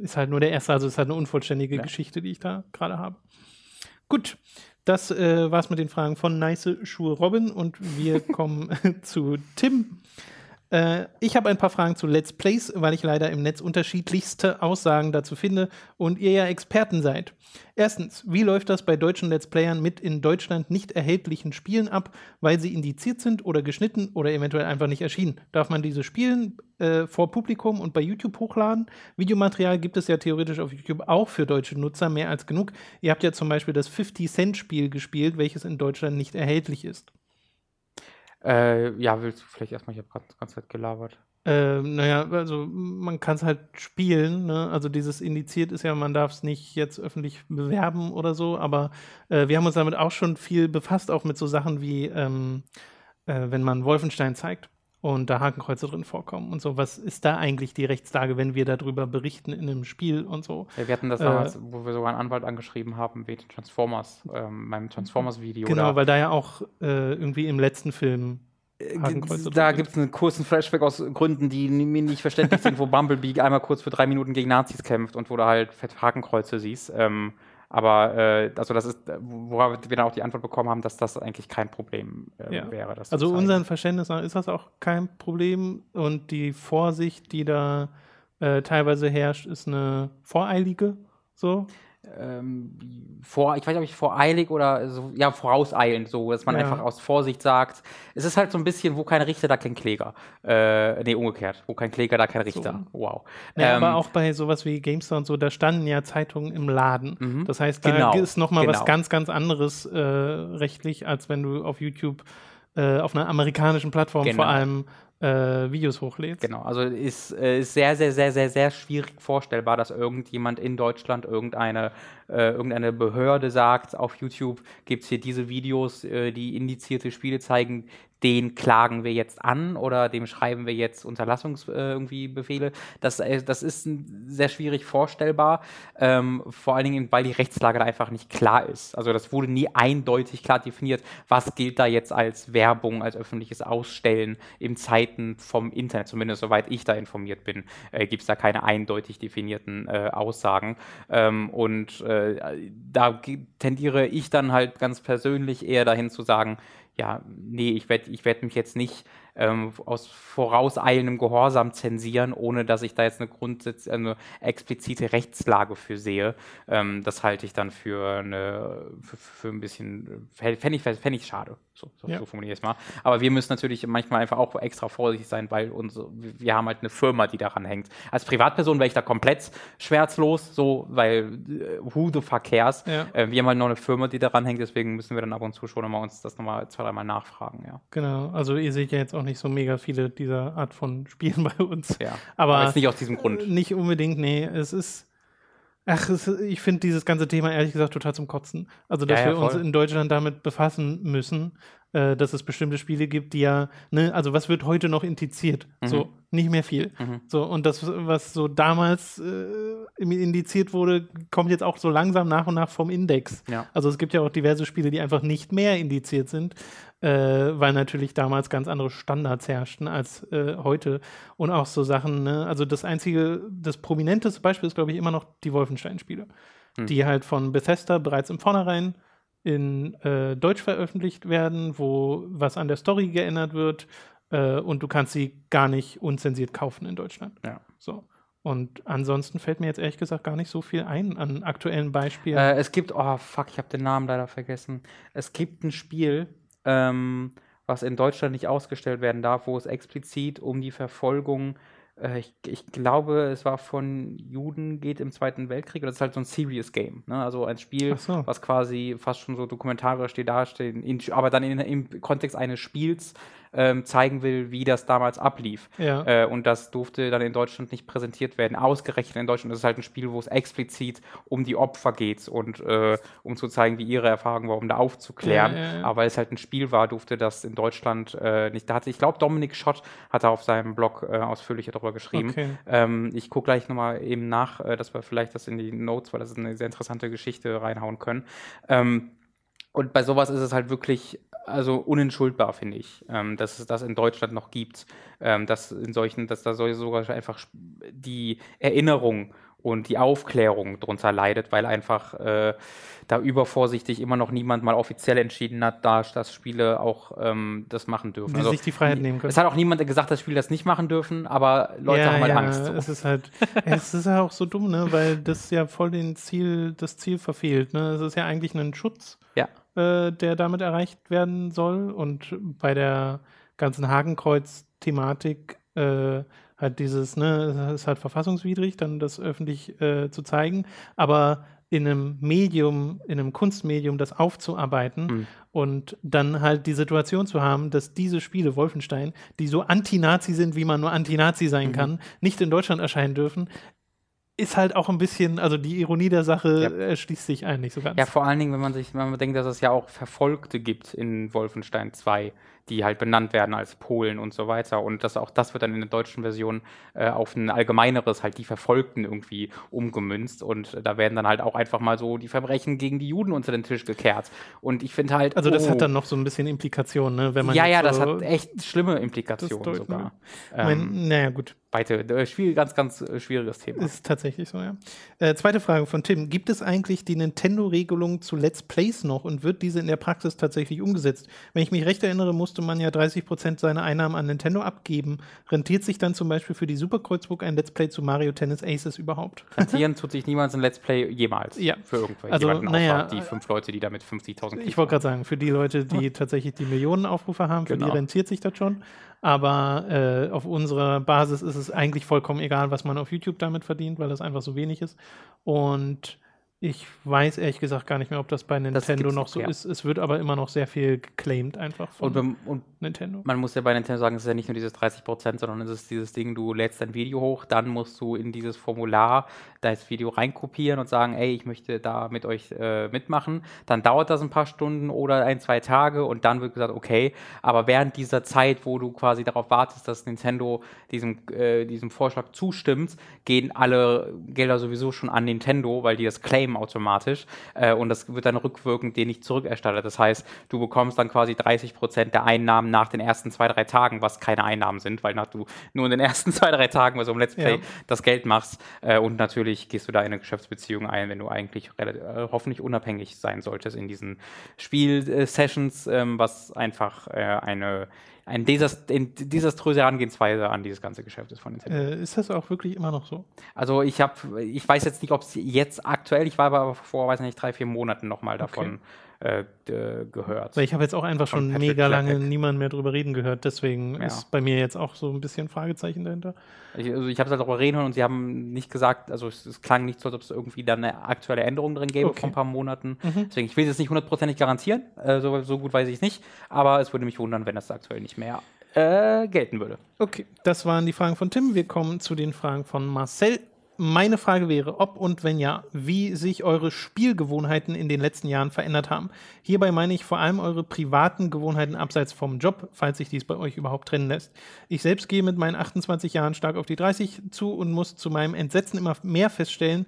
ist halt nur der erste, also ist halt eine unvollständige. Geschichte, die ich da gerade habe. Gut, das äh, war's mit den Fragen von Nice Schuhe Robin und wir kommen [LAUGHS] zu Tim. Äh, ich habe ein paar Fragen zu Let's Plays, weil ich leider im Netz unterschiedlichste Aussagen dazu finde und ihr ja Experten seid. Erstens, wie läuft das bei deutschen Let's Playern mit in Deutschland nicht erhältlichen Spielen ab, weil sie indiziert sind oder geschnitten oder eventuell einfach nicht erschienen? Darf man diese spielen äh, vor Publikum und bei YouTube hochladen? Videomaterial gibt es ja theoretisch auf YouTube auch für deutsche Nutzer mehr als genug. Ihr habt ja zum Beispiel das 50-Cent-Spiel gespielt, welches in Deutschland nicht erhältlich ist. Äh, ja, willst du vielleicht erstmal, ich habe gerade die ganze Zeit gelabert. Ähm, naja, also man kann es halt spielen, ne? Also dieses indiziert ist ja, man darf es nicht jetzt öffentlich bewerben oder so, aber äh, wir haben uns damit auch schon viel befasst, auch mit so Sachen wie, ähm, äh, wenn man Wolfenstein zeigt und da Hakenkreuze drin vorkommen und so. Was ist da eigentlich die Rechtslage, wenn wir darüber berichten in einem Spiel und so? Ja, wir hatten das Äh, damals, wo wir sogar einen Anwalt angeschrieben haben, wegen Transformers, ähm, meinem Transformers-Video. Genau, weil da ja auch äh, irgendwie im letzten Film Hakenkreuze da gibt es einen kurzen Flashback aus Gründen, die mir nicht verständlich sind, wo [LAUGHS] Bumblebee einmal kurz für drei Minuten gegen Nazis kämpft und wo du halt fett Hakenkreuze siehst. Ähm, aber äh, also das ist, äh, worauf wir dann auch die Antwort bekommen haben, dass das eigentlich kein Problem äh, Ja. wäre. Also unseren Verständnis nach ist das auch kein Problem und die Vorsicht, die da äh, teilweise herrscht, ist eine voreilige. So. Ähm, vor, ich weiß nicht, ob ich voreilig oder so, ja, vorauseilend, so, dass man Ja. einfach aus Vorsicht sagt. Es ist halt so ein bisschen, wo kein Richter, da kein Kläger. Äh, nee, umgekehrt. Wo kein Kläger, da kein Richter. Wow. Ja, Ähm, aber auch bei sowas wie GameStar und so, da standen ja Zeitungen im Laden. Mhm. Das heißt, da Genau, ist noch mal was genau. ganz, ganz anderes äh, rechtlich, als wenn du auf YouTube äh, auf einer amerikanischen Plattform Genau. vor allem äh, Videos hochlädst. Genau, also ist, äh, ist sehr, sehr, sehr, sehr, sehr schwierig vorstellbar, dass irgendjemand in Deutschland irgendeine, äh, irgendeine Behörde sagt, auf YouTube gibt es hier diese Videos, äh, die indizierte Spiele zeigen, den klagen wir jetzt an oder dem schreiben wir jetzt Unterlassungs äh, irgendwie Befehle. Das, äh, das ist sehr schwierig vorstellbar, ähm, vor allen Dingen, weil die Rechtslage da einfach nicht klar ist. Also das wurde nie eindeutig klar definiert, was gilt da jetzt als Werbung, als öffentliches Ausstellen in Zeiten vom Internet, zumindest soweit ich da informiert bin, äh, gibt es da keine eindeutig definierten äh, Aussagen. Ähm, und äh, da tendiere ich dann halt ganz persönlich eher dahin zu sagen, ja, nee, ich werde ich werd mich jetzt nicht ähm, aus vorauseilendem Gehorsam zensieren, ohne dass ich da jetzt eine Grundsatz, eine explizite Rechtslage für sehe. Ähm, das halte ich dann für eine für, für ein bisschen fände ich, fänd ich schade. So, so, Ja. so formuliere ich es mal. Aber wir müssen natürlich manchmal einfach auch extra vorsichtig sein, weil unsere, wir haben halt eine Firma, die daran hängt. Als Privatperson wäre ich da komplett schmerzlos, so, weil äh, who the fuck cares? Ja. Äh, wir haben halt noch eine Firma, die daran hängt, deswegen müssen wir dann ab und zu schon nochmal uns das nochmal zwei, dreimal nachfragen, ja. Genau. Also ihr seht ja jetzt auch nicht so mega viele dieser Art von Spielen [LAUGHS] bei uns. ja. Aber jetzt nicht aus diesem Grund. Nicht unbedingt, nee. Es ist. Ach, es, ich finde dieses ganze Thema ehrlich gesagt total zum Kotzen. Also, dass Ja, ja, wir uns in Deutschland damit befassen müssen, äh, dass es bestimmte Spiele gibt, die ja, ne, also was wird heute noch indiziert? Mhm. So, nicht mehr viel. Mhm. So, und das, was so damals äh, indiziert wurde, kommt jetzt auch so langsam nach und nach vom Index. Ja. Also es gibt ja auch diverse Spiele, die einfach nicht mehr indiziert sind, äh, weil natürlich damals ganz andere Standards herrschten als äh, heute. Und auch so Sachen, ne? also das einzige, das prominenteste Beispiel ist, glaube ich, immer noch die Wolfenstein-Spiele, Hm. die halt von Bethesda bereits im Vornherein in äh, Deutsch veröffentlicht werden, wo was an der Story geändert wird äh, und du kannst sie gar nicht unzensiert kaufen in Deutschland. Ja. So. Und ansonsten fällt mir jetzt ehrlich gesagt gar nicht so viel ein an aktuellen Beispielen. Äh, es gibt, oh fuck, ich habe den Namen leider vergessen. Es gibt ein Spiel, ähm, was in Deutschland nicht ausgestellt werden darf, wo es explizit um die Verfolgung äh, ich, ich, glaube, es war von Juden geht im Zweiten Weltkrieg. Das ist halt so ein Serious Game. Ne? Also ein Spiel, so. was quasi fast schon so dokumentarisch dasteht, aber dann in, im Kontext eines Spiels ähm, zeigen will, wie das damals ablief. Ja. Äh, und das durfte dann in Deutschland nicht präsentiert werden. Ausgerechnet in Deutschland ist halt ein Spiel, wo es explizit um die Opfer geht und äh, um zu zeigen, wie ihre Erfahrung war, um da aufzuklären. Ja, ja, Aber weil es halt ein Spiel war, durfte das in Deutschland äh, nicht. Da hatte, ich glaube, Dominik Schott hat da auf seinem Blog äh, ausführlicher darüber geschrieben. Okay. Ähm, ich gucke gleich nochmal eben nach, äh, dass wir vielleicht das in die Notes, weil das ist eine sehr interessante Geschichte, reinhauen können. Ähm, und bei sowas ist es halt wirklich also unentschuldbar, finde ich, ähm, dass es das in Deutschland noch gibt, ähm, dass in solchen, dass da sogar einfach die Erinnerung und die Aufklärung darunter leidet, weil einfach äh, da übervorsichtig immer noch niemand mal offiziell entschieden hat, da, dass Spiele auch ähm, das machen dürfen. Die also, sich die Freiheit nehmen können. Es hat auch niemand gesagt, dass Spiele das nicht machen dürfen, aber Leute ja, haben halt ja, Angst. So. Es ist halt, es ist ja auch so dumm, ne, weil das ja voll den Ziel, das Ziel verfehlt. Ne? Es ist ja eigentlich ein Schutz. Ja äh, der damit erreicht werden soll. Und bei der ganzen Hakenkreuz-Thematik äh, halt dieses, ne, es ist halt verfassungswidrig, dann das öffentlich äh, zu zeigen, aber in einem Medium, in einem Kunstmedium das aufzuarbeiten mhm. und dann halt die Situation zu haben, dass diese Spiele Wolfenstein, die so anti-Nazi sind, wie man nur anti-Nazi sein mhm. kann, nicht in Deutschland erscheinen dürfen, ist halt auch ein bisschen, also die Ironie der Sache ja. erschließt sich eigentlich so ganz. Ja, vor allen Dingen, wenn man sich, wenn man denkt, dass es ja auch Verfolgte gibt in Wolfenstein 2, die halt benannt werden als Polen und so weiter. Und das, auch das wird dann in der deutschen Version äh, auf ein allgemeineres, halt die Verfolgten irgendwie umgemünzt. Und da werden dann halt auch einfach mal so die Verbrechen gegen die Juden unter den Tisch gekehrt. Und ich finde halt. Also, das oh, hat dann noch so ein bisschen Implikationen, ne? Wenn man ja, ja, so das hat echt schlimme Implikationen sogar. Ne? Ähm, naja, gut weite, äh, schwierig, ganz, ganz äh, schwieriges Thema. Ist tatsächlich so, ja. Äh, zweite Frage von Tim. Gibt es eigentlich die Nintendo-Regelung zu Let's Plays noch und wird diese in der Praxis tatsächlich umgesetzt? Wenn ich mich recht erinnere, musste man ja 30 Prozent seiner Einnahmen an Nintendo abgeben. Rentiert sich dann zum Beispiel für die Super Kreuzburg ein Let's Play zu Mario Tennis Aces überhaupt? Rentieren tut sich niemals ein Let's Play jemals. Ja. Für irgendwelche also, naja, die fünf Leute, die damit 50.000 Ich wollte gerade sagen, für die Leute, die [LAUGHS] tatsächlich die Millionen Aufrufe haben, für genau. die rentiert sich das schon. Aber äh, auf unserer Basis ist es eigentlich vollkommen egal, was man auf YouTube damit verdient, weil das einfach so wenig ist. Und ich weiß ehrlich gesagt gar nicht mehr, ob das bei Nintendo das noch so ja. ist. Es wird aber immer noch sehr viel geclaimed einfach von und, und, Nintendo. Man muss ja bei Nintendo sagen, es ist ja nicht nur dieses 30 Prozent, sondern es ist dieses Ding, du lädst dein Video hoch, dann musst du in dieses Formular das Video reinkopieren und sagen, ey, ich möchte da mit euch äh, mitmachen. Dann dauert das ein paar Stunden oder ein, zwei Tage und dann wird gesagt, okay, aber während dieser Zeit, wo du quasi darauf wartest, dass Nintendo diesem, äh, diesem Vorschlag zustimmt, gehen alle Gelder sowieso schon an Nintendo, weil die das claimen claimen automatisch äh, und das wird dann rückwirkend dir nicht zurückerstattet. Das heißt, du bekommst dann quasi 30 Prozent der Einnahmen nach den ersten zwei, drei Tagen, was keine Einnahmen sind, weil nach du nur in den ersten [LAUGHS] zwei, drei Tagen bei so einem Let's Play ja. das Geld machst äh, und natürlich gehst du da in eine Geschäftsbeziehung ein, wenn du eigentlich äh, hoffentlich unabhängig sein solltest in diesen Spielsessions, ähm, was einfach äh, eine eine desast desaströse Herangehensweise an dieses ganze Geschäft ist von Nintendo. Äh, ist das auch wirklich immer noch so? Also ich habe, ich weiß jetzt nicht, ob es jetzt aktuell, ich war aber vor, weiß nicht, drei, vier Monaten nochmal davon okay äh, gehört. Weil ich habe jetzt auch einfach schon mega lange niemand mehr drüber reden gehört, deswegen ja. ist bei mir jetzt auch so ein bisschen Fragezeichen dahinter. Ich, also ich habe es halt darüber reden hören und sie haben nicht gesagt, also es, es klang nicht so, als ob es irgendwie da eine aktuelle Änderung drin gäbe okay. vor ein paar Monaten. Mhm. Deswegen, ich will es nicht hundertprozentig garantieren, äh, so, so gut weiß ich es nicht, aber es würde mich wundern, wenn das aktuell nicht mehr äh, gelten würde. Okay, das waren die Fragen von Tim. Wir kommen zu den Fragen von Marcel meine Frage wäre, ob und wenn ja, wie sich eure Spielgewohnheiten in den letzten Jahren verändert haben. Hierbei meine ich vor allem eure privaten Gewohnheiten abseits vom Job, falls sich dies bei euch überhaupt trennen lässt. Ich selbst gehe mit meinen 28 Jahren stark auf die 30 zu und muss zu meinem Entsetzen immer mehr feststellen,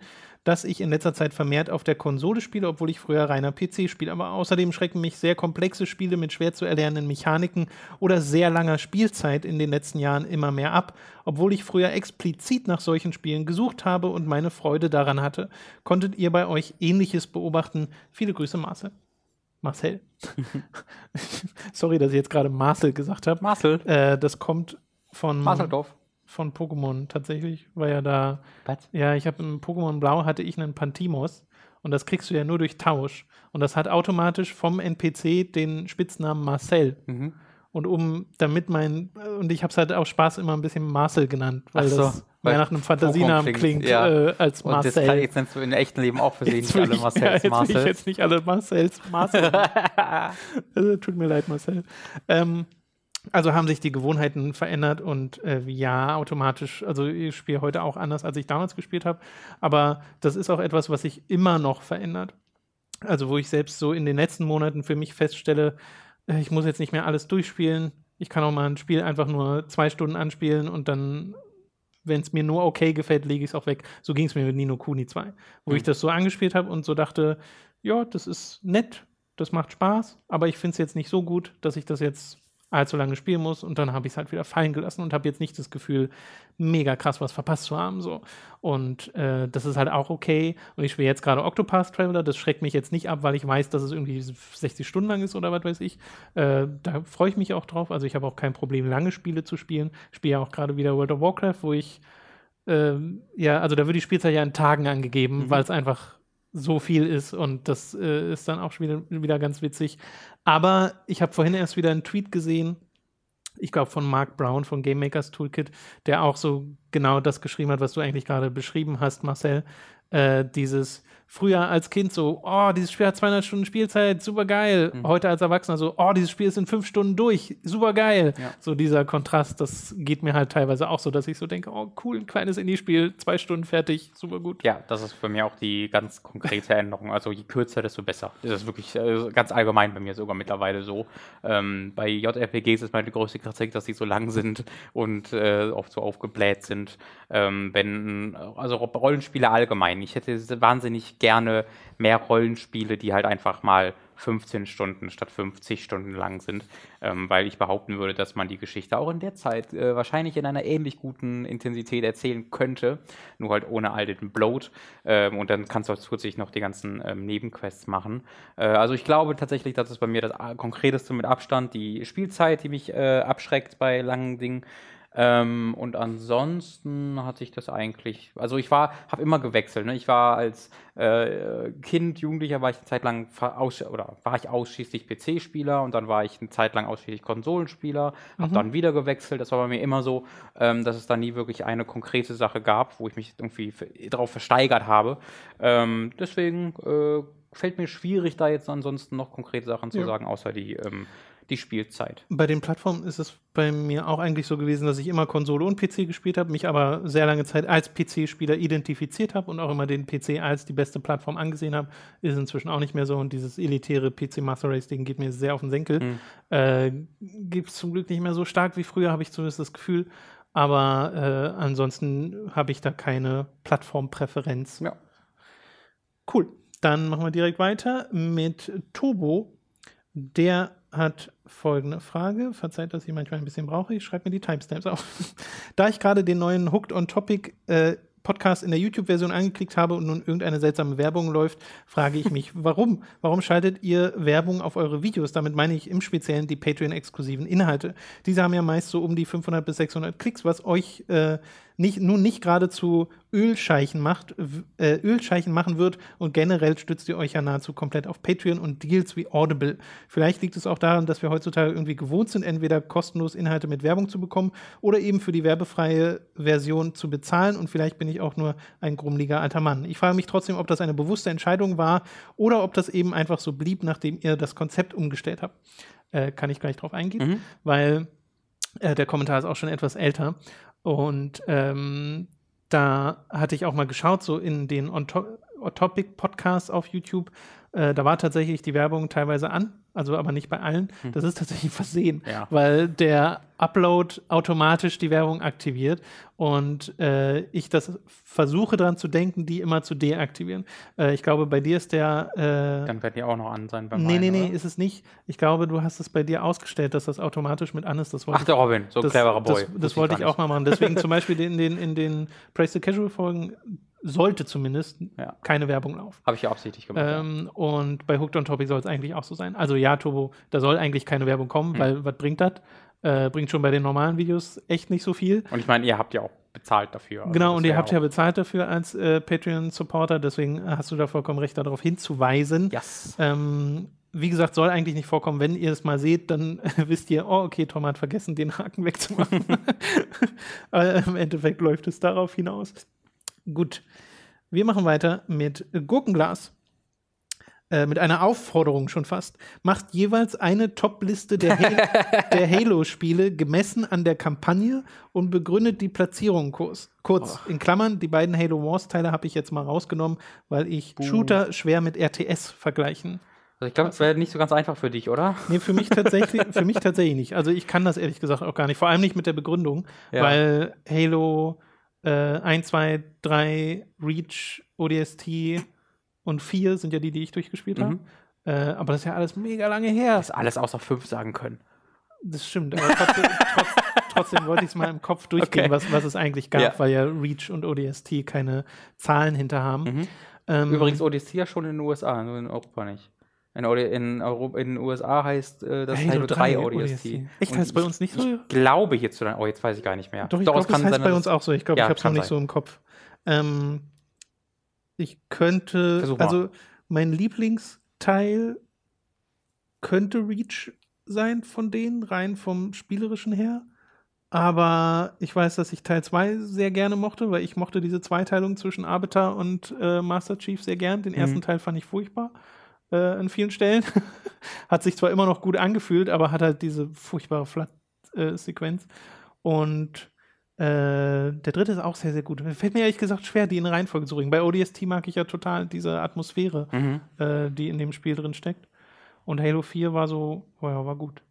dass ich in letzter Zeit vermehrt auf der Konsole spiele, obwohl ich früher reiner PC spiele. Aber außerdem schrecken mich sehr komplexe Spiele mit schwer zu erlernenden Mechaniken oder sehr langer Spielzeit in den letzten Jahren immer mehr ab, obwohl ich früher explizit nach solchen Spielen gesucht habe und meine Freude daran hatte. Konntet ihr bei euch ähnliches beobachten? Viele Grüße, Marcel. Marcel. [LAUGHS] Sorry, dass ich jetzt gerade Marcel gesagt habe. Marcel. Äh, das kommt von. Marceldorf. Von Pokémon tatsächlich, weil ja da. Was? Ja, ich habe im Pokémon Blau hatte ich einen Pantimos und das kriegst du ja nur durch Tausch. Und das hat automatisch vom NPC den Spitznamen Marcel. Mhm. Und um, damit mein, und ich habe es halt auch Spaß immer ein bisschen Marcel genannt, weil so, das weil mehr nach einem Fantasienamen klingt, klingt, ja. äh, als Und das Marcel. kann, jetzt nennst du in echten Leben auch versehentlich alle Marcells ja, jetzt will ich jetzt nicht alle Marcells Marcel. [LAUGHS] also, tut mir leid, Marcel. Ähm, also haben sich die Gewohnheiten verändert und äh, ja, automatisch, also ich spiele heute auch anders, als ich damals gespielt habe, aber das ist auch etwas, was sich immer noch verändert. Also wo ich selbst so in den letzten Monaten für mich feststelle, äh, ich muss jetzt nicht mehr alles durchspielen. Ich kann auch mal ein Spiel einfach nur zwei Stunden anspielen und dann, wenn es mir nur okay gefällt, lege ich es auch weg. So ging es mir mit Nino Kuni 2, wo Mhm. ich das so angespielt habe und so dachte, ja, das ist nett, das macht Spaß, aber ich finde es jetzt nicht so gut, dass ich das jetzt allzu lange spielen muss und dann habe ich es halt wieder fallen gelassen und habe jetzt nicht das Gefühl, mega krass was verpasst zu haben. So. Und äh, das ist halt auch okay. Und ich spiele jetzt gerade Octopath Traveler, das schreckt mich jetzt nicht ab, weil ich weiß, dass es irgendwie 60 Stunden lang ist oder was weiß ich. Äh, da freue ich mich auch drauf. Also ich habe auch kein Problem, lange Spiele zu spielen. Ich spiele ja auch gerade wieder World of Warcraft, wo ich ähm, ja, also da wird die Spielzeit ja in Tagen angegeben, Mhm. weil es einfach so viel ist und das äh, ist dann auch schon wieder, wieder ganz witzig. Aber ich habe vorhin erst wieder einen Tweet gesehen, ich glaube von Mark Brown von Game Makers Toolkit, der auch so genau das geschrieben hat, was du eigentlich gerade beschrieben hast, Marcel. Äh, dieses früher als Kind so, oh, dieses Spiel hat 200 Stunden Spielzeit, super geil. Mhm. Heute als Erwachsener so, oh, dieses Spiel ist in fünf Stunden durch, super geil. Ja. So dieser Kontrast, das geht mir halt teilweise auch so, dass ich so denke, oh, cool, ein kleines Indie-Spiel, zwei Stunden fertig, super gut. Ja, das ist bei mir auch die ganz konkrete Änderung. Also je kürzer, desto besser. Das ist wirklich äh, ganz allgemein bei mir sogar mittlerweile so. Ähm, bei JRPGs ist meine größte Kritik, dass sie so lang sind und äh, oft so aufgebläht sind. Ähm, wenn, also Rollenspiele allgemein. Ich hätte wahnsinnig gerne mehr Rollenspiele, die halt einfach mal 15 Stunden statt 50 Stunden lang sind, ähm, weil ich behaupten würde, dass man die Geschichte auch in der Zeit äh, wahrscheinlich in einer ähnlich guten Intensität erzählen könnte, nur halt ohne all den Bloat. Ähm, und dann kannst du auch zusätzlich noch die ganzen ähm, Nebenquests machen. Äh, also ich glaube tatsächlich, das ist bei mir das konkreteste mit Abstand, die Spielzeit, die mich äh, abschreckt bei langen Dingen. Ähm, und ansonsten hatte ich das eigentlich, also ich war, habe immer gewechselt. Ne? Ich war als äh, Kind, Jugendlicher war ich eine Zeit lang aus, oder war ich ausschließlich PC-Spieler und dann war ich eine Zeit lang ausschließlich Konsolenspieler, habe dann wieder gewechselt. Das war bei mir immer so, ähm, dass es da nie wirklich eine konkrete Sache gab, wo ich mich irgendwie darauf versteigert habe. Ähm, deswegen äh, fällt mir schwierig, da jetzt ansonsten noch konkrete Sachen zu Ja. sagen, außer die, ähm, die Spielzeit. Bei den Plattformen ist es bei mir auch eigentlich so gewesen, dass ich immer Konsole und PC gespielt habe, mich aber sehr lange Zeit als PC-Spieler identifiziert habe und auch immer den PC als die beste Plattform angesehen habe. Ist inzwischen auch nicht mehr so und dieses elitäre PC Master Race-Ding geht mir sehr auf den Senkel. Mhm. Äh, Gibt es zum Glück nicht mehr so stark wie früher, habe ich zumindest das Gefühl. Aber äh, ansonsten habe ich da keine Plattformpräferenz. Ja. Cool. Dann machen wir direkt weiter mit Turbo. Der hat folgende Frage. Verzeiht, dass ich manchmal ein bisschen brauche. Ich schreibe mir die Timestamps auf. [LAUGHS] da ich gerade den neuen Hooked on Topic äh, Podcast in der YouTube-Version angeklickt habe und nun irgendeine seltsame Werbung läuft, frage ich mich, [LAUGHS] warum? Warum schaltet ihr Werbung auf eure Videos? Damit meine ich im Speziellen die Patreon-exklusiven Inhalte. Diese haben ja meist so um die 500 bis 600 Klicks, was euch äh, nicht, nun nicht gerade zu Ölscheichen macht, äh, Ölscheichen machen wird und generell stützt ihr euch ja nahezu komplett auf Patreon und Deals wie Audible. Vielleicht liegt es auch daran, dass wir heutzutage irgendwie gewohnt sind, entweder kostenlos Inhalte mit Werbung zu bekommen oder eben für die werbefreie Version zu bezahlen und vielleicht bin ich auch nur ein grummeliger alter Mann. Ich frage mich trotzdem, ob das eine bewusste Entscheidung war oder ob das eben einfach so blieb, nachdem ihr das Konzept umgestellt habt. Äh, kann ich gleich drauf eingehen, Mhm. weil äh, der Kommentar ist auch schon etwas älter. Und ähm, da hatte ich auch mal geschaut, so in den On-Topic-Podcasts auf YouTube. Äh, da war tatsächlich die Werbung teilweise an, also aber nicht bei allen. Das ist tatsächlich [LAUGHS] versehen, Ja. weil der Upload automatisch die Werbung aktiviert und äh, ich das versuche dran zu denken, die immer zu deaktivieren. Äh, ich glaube, bei dir ist der äh, Dann werden die auch noch an sein beim Nee, nee, einen, nee, oder? ist es nicht. Ich glaube, du hast es bei dir ausgestellt, dass das automatisch mit an ist. Das wollte Ach, der Robin, so ein das, cleverer Boy. Das, das Wusste wollte ich auch mal machen. Deswegen [LAUGHS] zum Beispiel in den, in den Praise the Casual Folgen sollte zumindest Ja. keine Werbung laufen. Habe ich ja absichtlich gemacht. ja. Ähm, und bei Hooked on Topic soll es eigentlich auch so sein. Also ja, Turbo, da soll eigentlich keine Werbung kommen, Hm. weil was bringt das? Äh, bringt schon bei den normalen Videos echt nicht so viel. Und ich meine, ihr habt ja auch bezahlt dafür. Also genau, und ihr habt ja bezahlt dafür als äh, Patreon-Supporter, deswegen hast du da vollkommen recht, darauf hinzuweisen. Yes. Ähm, wie gesagt, soll eigentlich nicht vorkommen. Wenn ihr es mal seht, dann [LAUGHS] wisst ihr, oh, okay, Tom hat vergessen, den Haken wegzumachen. Aber [LAUGHS] [LAUGHS] im Endeffekt läuft es darauf hinaus. Gut, wir machen weiter mit Gurkenglas. Äh, mit einer Aufforderung schon fast. Macht jeweils eine Top-Liste der, [LAUGHS] der Halo-Spiele gemessen an der Kampagne und begründet die Platzierung kurz. Kurz, in Klammern, die beiden Halo Wars-Teile habe ich jetzt mal rausgenommen, weil ich Shooter schwer mit RTS vergleichen Also ich glaube, es wäre nicht so ganz einfach für dich, oder? Nee, für mich tatsächlich, für mich tatsächlich nicht. Also ich kann das ehrlich gesagt auch gar nicht. Vor allem nicht mit der Begründung, Ja. weil Halo äh, 1, 2, 3, Reach, ODST und 4 sind ja die, die ich durchgespielt habe. Mhm. Äh, aber das ist ja alles mega lange her. Das alles außer fünf sagen können. Das stimmt, aber trotzdem, trotz, trotzdem wollte ich es mal im Kopf [LAUGHS] durchgehen, Okay. was, was es eigentlich gab, Ja. weil ja Reach und ODST keine Zahlen hinter haben. Mhm. Ähm, Übrigens ODST ja schon in den USA, nur in Europa nicht. In, in, Europa, in den USA heißt äh, das Halo Halo 3 3 ODST. Echt, heißt bei uns nicht so? Ich glaube hierzulande, oh, jetzt weiß ich gar nicht mehr. Doch, ich glaube, das kann heißt sein, bei uns auch so. Ich glaube, Ja, ich habe es noch nicht sein. so im Kopf. Ähm, ich könnte, Versuch mal. also mein Lieblingsteil könnte Reach sein von denen, rein vom spielerischen her. Aber ich weiß, dass ich Teil 2 sehr gerne mochte, weil ich mochte diese Zweiteilung zwischen Arbiter und äh, Master Chief sehr gern. Den ersten Mhm. Teil fand ich furchtbar äh, an vielen Stellen. [LAUGHS] hat sich zwar immer noch gut angefühlt, aber hat halt diese furchtbare Flat-Sequenz. Und äh, der dritte ist auch sehr, sehr gut. Fällt mir ehrlich gesagt schwer, die in Reihenfolge zu bringen. Bei ODST mag ich ja total diese Atmosphäre, Mhm. äh, die in dem Spiel drin steckt. Und Halo 4 war so, oh ja, war gut.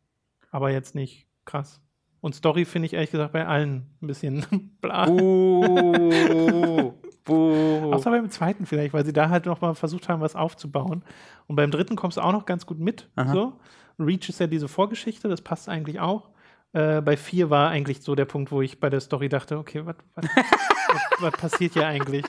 Aber jetzt nicht krass. Und Story finde ich ehrlich gesagt bei allen ein bisschen [LAUGHS] bla. Buh. Buh. Außer beim zweiten vielleicht, weil sie da halt noch mal versucht haben, was aufzubauen. Und beim dritten kommst du auch noch ganz gut mit. Aha. So. Reach ist ja diese Vorgeschichte, das passt eigentlich auch. Äh, bei vier war eigentlich so der Punkt, wo ich bei der Story dachte, okay, was [LAUGHS] passiert hier eigentlich?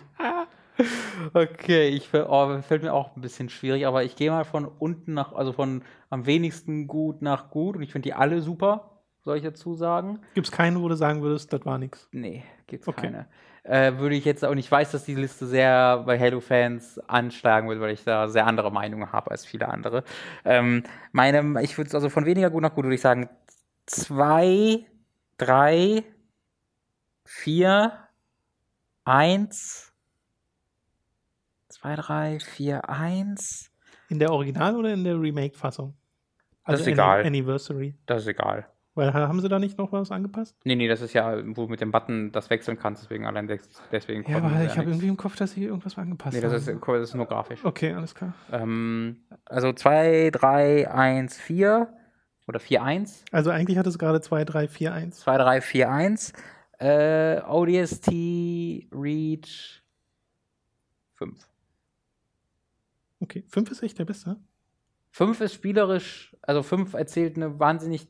Okay, ich oh, fällt mir auch ein bisschen schwierig, aber ich gehe mal von unten nach, also von am wenigsten gut nach gut und ich finde die alle super, soll ich dazu sagen? Gibt es keinen, wo du sagen würdest, das war nichts? Nee, gibt's Okay. keine. Äh, würde ich jetzt, und ich weiß, dass die Liste sehr bei Halo-Fans anschlagen wird, weil ich da sehr andere Meinungen habe als viele andere. Ähm, meine, ich würde also von weniger gut nach gut, würde ich sagen, zwei, drei, vier, eins, zwei, drei, vier, eins. In der Original- oder in der Remake-Fassung? Das ist Anni- egal. Anniversary. Das ist egal. Weil ha- haben sie da nicht noch was angepasst? Nee, nee, das ist ja, wo du mit dem Button das wechseln kannst, deswegen allein des- deswegen Ja, aber ich habe irgendwie im Kopf, dass sie irgendwas angepasst Nee, das ist, haben. das ist nur grafisch. Okay, alles klar. Ähm, also 2, 3, 1, 4 oder 4, 1. Also eigentlich hat es gerade 2, 3, 4, 1. 2, 3, 4, 1. Äh, ODST, Reach 5. Okay, 5 ist echt der beste. 5 ist spielerisch, also 5 erzählt eine wahnsinnig,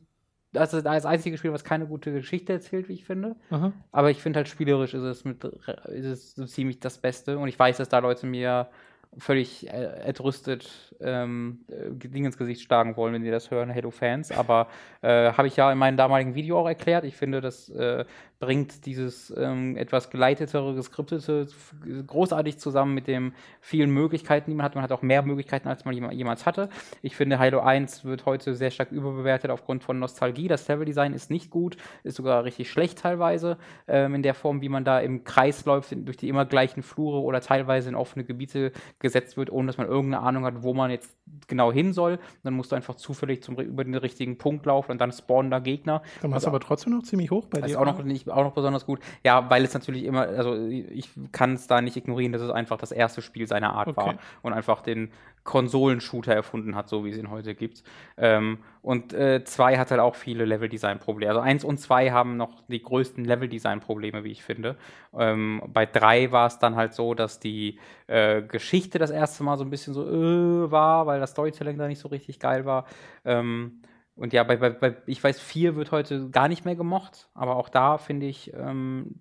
das ist das einzige Spiel, was keine gute Geschichte erzählt, wie ich finde. Aha. Aber ich finde halt spielerisch ist es, mit, ist es so ziemlich das Beste. Und ich weiß, dass da Leute mir völlig äh, entrüstet ähm, äh, Dinge ins Gesicht schlagen wollen, wenn sie das hören, Halo-Fans. Aber äh, habe ich ja in meinem damaligen Video auch erklärt. Ich finde, das äh, bringt dieses ähm, etwas geleitetere, geskriptete großartig zusammen mit den vielen Möglichkeiten, die man hat. Man hat auch mehr Möglichkeiten, als man jema- jemals hatte. Ich finde, Halo 1 wird heute sehr stark überbewertet aufgrund von Nostalgie. Das Leveldesign ist nicht gut, ist sogar richtig schlecht teilweise, ähm, in der Form, wie man da im Kreis läuft, durch die immer gleichen Flure oder teilweise in offene Gebiete gesetzt wird, ohne dass man irgendeine Ahnung hat, wo man jetzt genau hin soll. Dann musst du einfach zufällig zum, über den richtigen Punkt laufen und dann spawnen da Gegner. Dann warst du aber trotzdem noch ziemlich hoch bei dir. ist auch noch, nicht, auch noch besonders gut. Ja, weil es natürlich immer, also ich kann es da nicht ignorieren, dass es einfach das erste Spiel seiner Art Okay. war und einfach den Konsolenshooter erfunden hat, so wie es ihn heute gibt. Ähm, und äh, zwei hat halt auch viele Level-Design-Probleme. Also eins und zwei haben noch die größten Level-Design-Probleme, wie ich finde. Ähm, bei drei war es dann halt so, dass die äh, Geschichte das erste Mal so ein bisschen so äh, war, weil das Storytelling da nicht so richtig geil war. Ähm, und ja, bei, bei, bei, ich weiß, vier wird heute gar nicht mehr gemocht, aber auch da finde ich, ähm,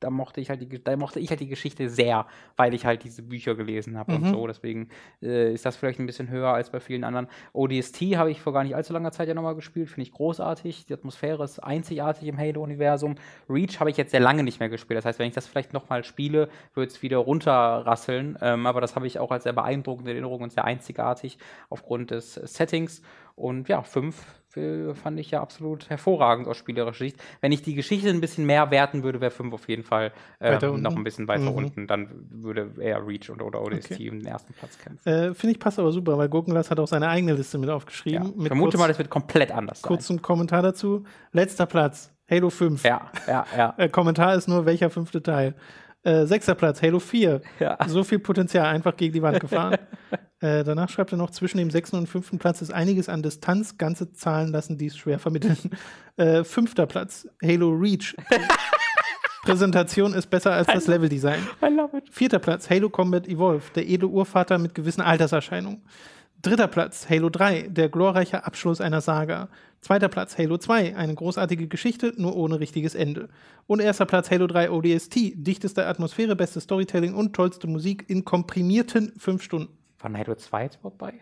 da mochte ich halt die, da mochte ich halt die Geschichte sehr, weil ich halt diese Bücher gelesen habe Mhm. und so. Deswegen äh, ist das vielleicht ein bisschen höher als bei vielen anderen. ODST habe ich vor gar nicht allzu langer Zeit ja nochmal gespielt, finde ich großartig. Die Atmosphäre ist einzigartig im Halo-Universum. Reach habe ich jetzt sehr lange nicht mehr gespielt. Das heißt, wenn ich das vielleicht nochmal spiele, wird es wieder runterrasseln. Ähm, aber das habe ich auch als sehr beeindruckende Erinnerung und sehr einzigartig aufgrund des Settings. Und ja, fünf äh, fand ich ja absolut hervorragend aus spielerischer Sicht. Wenn ich die Geschichte ein bisschen mehr werten würde, wäre fünf auf jeden Fall ähm, noch ein bisschen weiter Mhm. unten. Dann würde eher Reach und, oder ODST Okay. um den ersten Platz kämpfen. Äh, Finde ich passt aber super, weil Gurkenglas hat auch seine eigene Liste mit Ja. aufgeschrieben. Ich Mit vermute kurz, mal, das wird komplett anders sein. kurzen Kommentar dazu. Letzter Platz, Halo 5. Ja, ja, ja. [LAUGHS] Äh, Kommentar ist nur, welcher fünfte Teil. Äh, sechster Platz, Halo 4. Ja. So viel Potenzial, einfach gegen die Wand gefahren. [LAUGHS] äh, danach schreibt er noch, zwischen dem sechsten und fünften Platz ist einiges an Distanz. Ganze Zahlen lassen dies schwer vermitteln. [LAUGHS] Äh, fünfter Platz, Halo Reach. [LAUGHS] Präsentation ist besser als das Leveldesign. I love it. Vierter Platz, Halo Combat Evolve, der edle Urvater mit gewissen Alterserscheinungen. Dritter Platz, Halo 3, der glorreiche Abschluss einer Saga. Zweiter Platz, Halo 2, eine großartige Geschichte, nur ohne richtiges Ende. Und erster Platz, Halo 3 ODST, dichteste Atmosphäre, beste Storytelling und tollste Musik in komprimierten fünf Stunden. War Halo 2 jetzt überhaupt bei?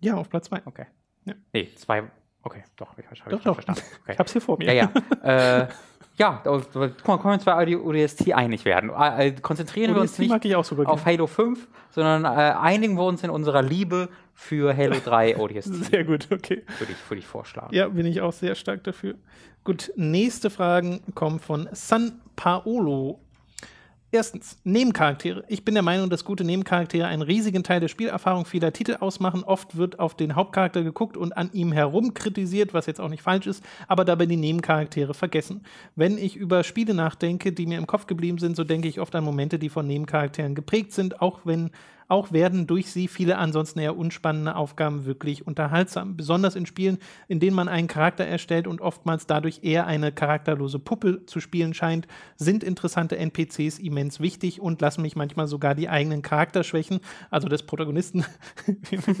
Ja, auf Platz 2. Okay. Ja. Nee, zwei. Okay, doch, ich, hab Doch, ich doch. verstanden. Okay. Ich hab's hier vor mir. Ja, ja. [LAUGHS] äh, ja, guck mal, können wir uns bei ODST einig werden. Äh, äh, konzentrieren wir uns ODST nicht auf Halo 5, sondern äh, einigen wir uns in unserer Liebe für Halo 3 ODST. [LAUGHS] Sehr gut, okay. Würde ich, würde ich vorschlagen. Ja, bin ich auch sehr stark dafür. Gut, nächste Fragen kommen von San Paolo. Erstens, Nebencharaktere. Ich bin der Meinung, dass gute Nebencharaktere einen riesigen Teil der Spielerfahrung vieler Titel ausmachen. Oft wird auf den Hauptcharakter geguckt und an ihm herum kritisiert, was jetzt auch nicht falsch ist, aber dabei die Nebencharaktere vergessen. Wenn ich über Spiele nachdenke, die mir im Kopf geblieben sind, so denke ich oft an Momente, die von Nebencharakteren geprägt sind, auch wenn auch werden durch sie viele ansonsten eher unspannende Aufgaben wirklich unterhaltsam. Besonders in Spielen, in denen man einen Charakter erstellt und oftmals dadurch eher eine charakterlose Puppe zu spielen scheint, sind interessante NPCs immens wichtig und lassen mich manchmal sogar die eigenen Charakterschwächen, also des Protagonisten, [LAUGHS]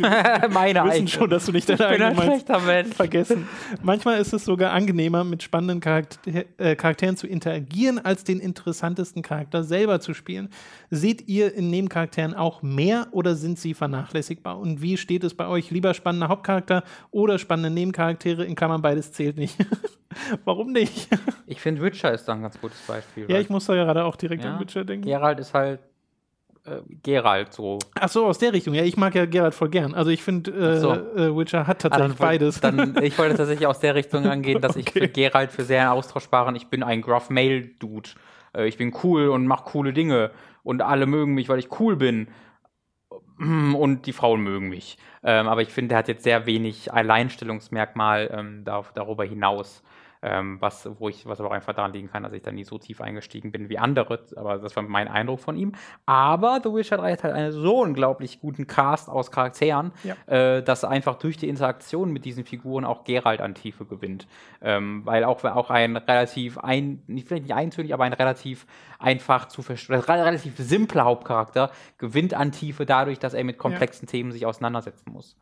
Meine wissen eigene. schon, dass du nicht deine eigenen ein meinst schlechter Mensch. vergessen. Manchmal ist es sogar angenehmer, mit spannenden Charakter äh, Charakteren zu interagieren, als den interessantesten Charakter selber zu spielen. Seht ihr in Nebencharakteren auch mehr oder sind sie vernachlässigbar? Und wie steht es bei euch? Lieber spannender Hauptcharakter oder spannende Nebencharaktere? In Klammern beides zählt nicht. [LAUGHS] Warum nicht? [LAUGHS] Ich finde, Witcher ist da ein ganz gutes Beispiel. ja, weil ich muss da gerade auch direkt Ja. an Witcher denken. Geralt ist halt äh, Geralt so. Ach so, aus der Richtung. Ja, ich mag ja Geralt voll gern. Also ich finde, äh, so. äh, Witcher hat Ah, tatsächlich woll- beides. Dann, ich wollte [LAUGHS] tatsächlich aus der Richtung angehen, dass ich Okay. für Geralt für sehr austauschbaren, ich bin ein Gruff Male Dude. Äh, ich bin cool und mache coole Dinge und alle mögen mich, weil ich cool bin. [CLEARS THROAT] Und die Frauen mögen mich. Ähm, aber ich finde, er hat jetzt sehr wenig Alleinstellungsmerkmal ähm, da, darüber hinaus. Ähm, was, wo ich, was aber auch einfach daran liegen kann, dass ich da nie so tief eingestiegen bin wie andere. Aber das war mein Eindruck von ihm. Aber The Witcher 3 hat halt einen so unglaublich guten Cast aus Charakteren, Ja. äh, dass einfach durch die Interaktion mit diesen Figuren auch Geralt an Tiefe gewinnt. Ähm, weil auch, auch ein relativ, ein, nicht, vielleicht nicht eintönig, aber ein relativ einfach zu verstehen, relativ simpler Hauptcharakter gewinnt an Tiefe dadurch, dass er mit komplexen Themen sich auseinandersetzen muss.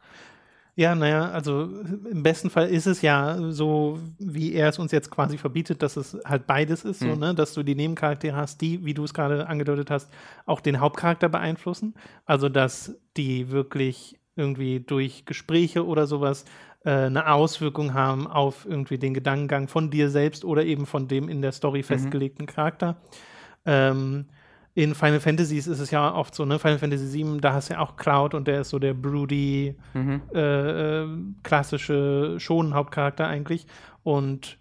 Ja, naja, also im besten Fall ist es ja so, wie er es uns jetzt quasi verbietet, dass es halt beides ist, so, Mhm. ne? dass du die Nebencharaktere hast, die, wie du es gerade angedeutet hast, auch den Hauptcharakter beeinflussen. Also, dass die wirklich irgendwie durch Gespräche oder sowas äh, eine Auswirkung haben auf irgendwie den Gedankengang von dir selbst oder eben von dem in der Story festgelegten Charakter. Ähm, in Final Fantasies ist es ja oft so, ne? Final Fantasy VII, da hast du ja auch Cloud und der ist so der broody, Mhm. äh, äh, klassische Shonen-Hauptcharakter eigentlich. Und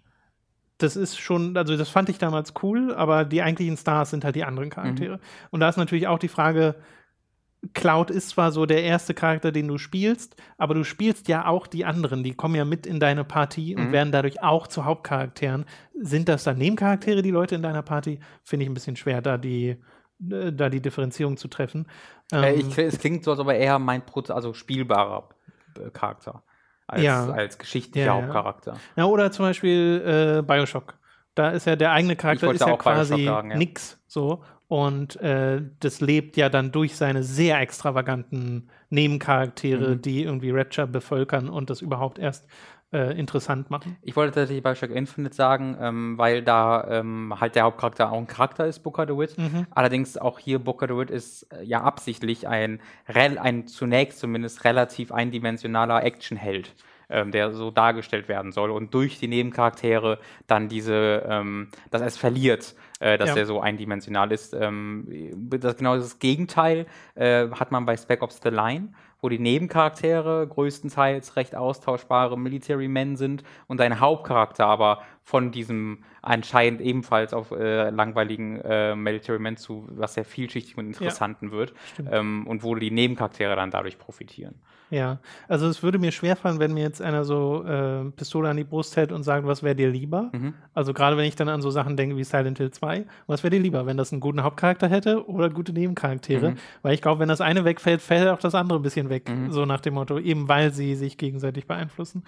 das ist schon, also das fand ich damals cool, aber die eigentlichen Stars sind halt die anderen Charaktere. Und da ist natürlich auch die Frage, Cloud ist zwar so der erste Charakter, den du spielst, aber du spielst ja auch die anderen, die kommen ja mit in deine Partie und Mhm. werden dadurch auch zu Hauptcharakteren. Sind das dann Nebencharaktere, die Leute in deiner Party? Finde ich ein bisschen schwer, da die, äh, da die Differenzierung zu treffen. Äh, Ähm, ich, es klingt so, als ob er eher mein Proz also spielbarer äh, Charakter als, Ja. als geschichtlicher Ja, ja. Hauptcharakter. Ja, oder zum Beispiel äh, Bioshock. Da ist ja der eigene Charakter ist ja quasi sagen, ja. nix so. Und äh, das lebt ja dann durch seine sehr extravaganten Nebencharaktere, Mhm. die irgendwie Rapture bevölkern und das überhaupt erst äh, interessant machen. Ich wollte tatsächlich bei Bioshock Infinite sagen, ähm, weil da ähm, halt der Hauptcharakter auch ein Charakter ist, Booker DeWitt. Mhm. Allerdings auch hier Booker DeWitt ist äh, ja absichtlich ein, ein zunächst zumindest relativ eindimensionaler Actionheld ähm, der so dargestellt werden soll und durch die Nebencharaktere dann diese, ähm, dass es verliert, äh, dass ja. er so eindimensional ist. Ähm, das genau das Gegenteil äh, hat man bei Spec Ops The Line, wo die Nebencharaktere größtenteils recht austauschbare Military Men sind und dein Hauptcharakter aber von diesem anscheinend ebenfalls auf äh, langweiligen äh, Military Men zu was sehr vielschichtig und interessanten ja, wird ähm, und wo die Nebencharaktere dann dadurch profitieren. Ja, also es würde mir schwerfallen, wenn mir jetzt einer so äh, Pistole an die Brust hält und sagt, was wäre dir lieber? Mhm. Also gerade wenn ich dann an so Sachen denke wie Silent Hill 2, was wäre dir lieber, wenn das einen guten Hauptcharakter hätte oder gute Nebencharaktere? Mhm. Weil ich glaube, wenn das eine wegfällt, fällt auch das andere ein bisschen weg, mhm. so nach dem Motto, eben weil sie sich gegenseitig beeinflussen.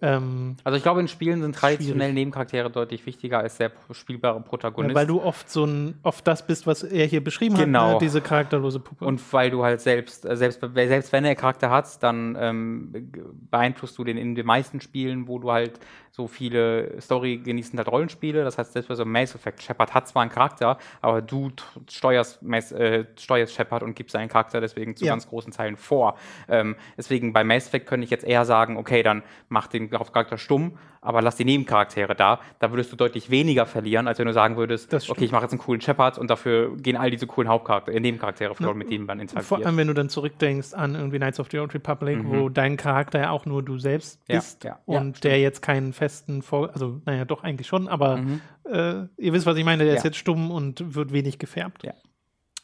Ähm, also ich glaube, in Spielen sind traditionell Nebencharaktere deutlich wichtiger als der spielbare Protagonist. Ja, weil du oft so ein, oft das bist, was er hier beschrieben genau. hat, ne? diese charakterlose Puppe. Und weil du halt selbst, äh, selbst, selbst wenn er Charakter hat, dann ähm, beeinflusst du den in den meisten Spielen, wo du halt so viele Story genießen halt Rollenspiele. Das heißt, selbst bei so Mass Effect, Shepard hat zwar einen Charakter, aber du steuerst, äh, steuerst Shepard und gibst seinen Charakter deswegen zu ja. ganz großen Teilen vor. Ähm, deswegen bei Mass Effect könnte ich jetzt eher sagen, okay, dann mach den Hauptcharakter stumm, aber lass die Nebencharaktere da. Da würdest du deutlich weniger verlieren, als wenn du sagen würdest, okay, ich mache jetzt einen coolen Shepard und dafür gehen all diese coolen Hauptcharaktere, äh, Nebencharaktere verloren, mit denen man interagiert. Vor allem, wenn du dann zurückdenkst an irgendwie Knights of the Old Republic, mhm. wo dein Charakter ja auch nur du selbst bist ja, ja, und der jetzt keinen festen, Vor also naja, doch eigentlich schon, aber mhm. äh, ihr wisst, was ich meine, der ist jetzt stumm und wird wenig gefärbt. Ja.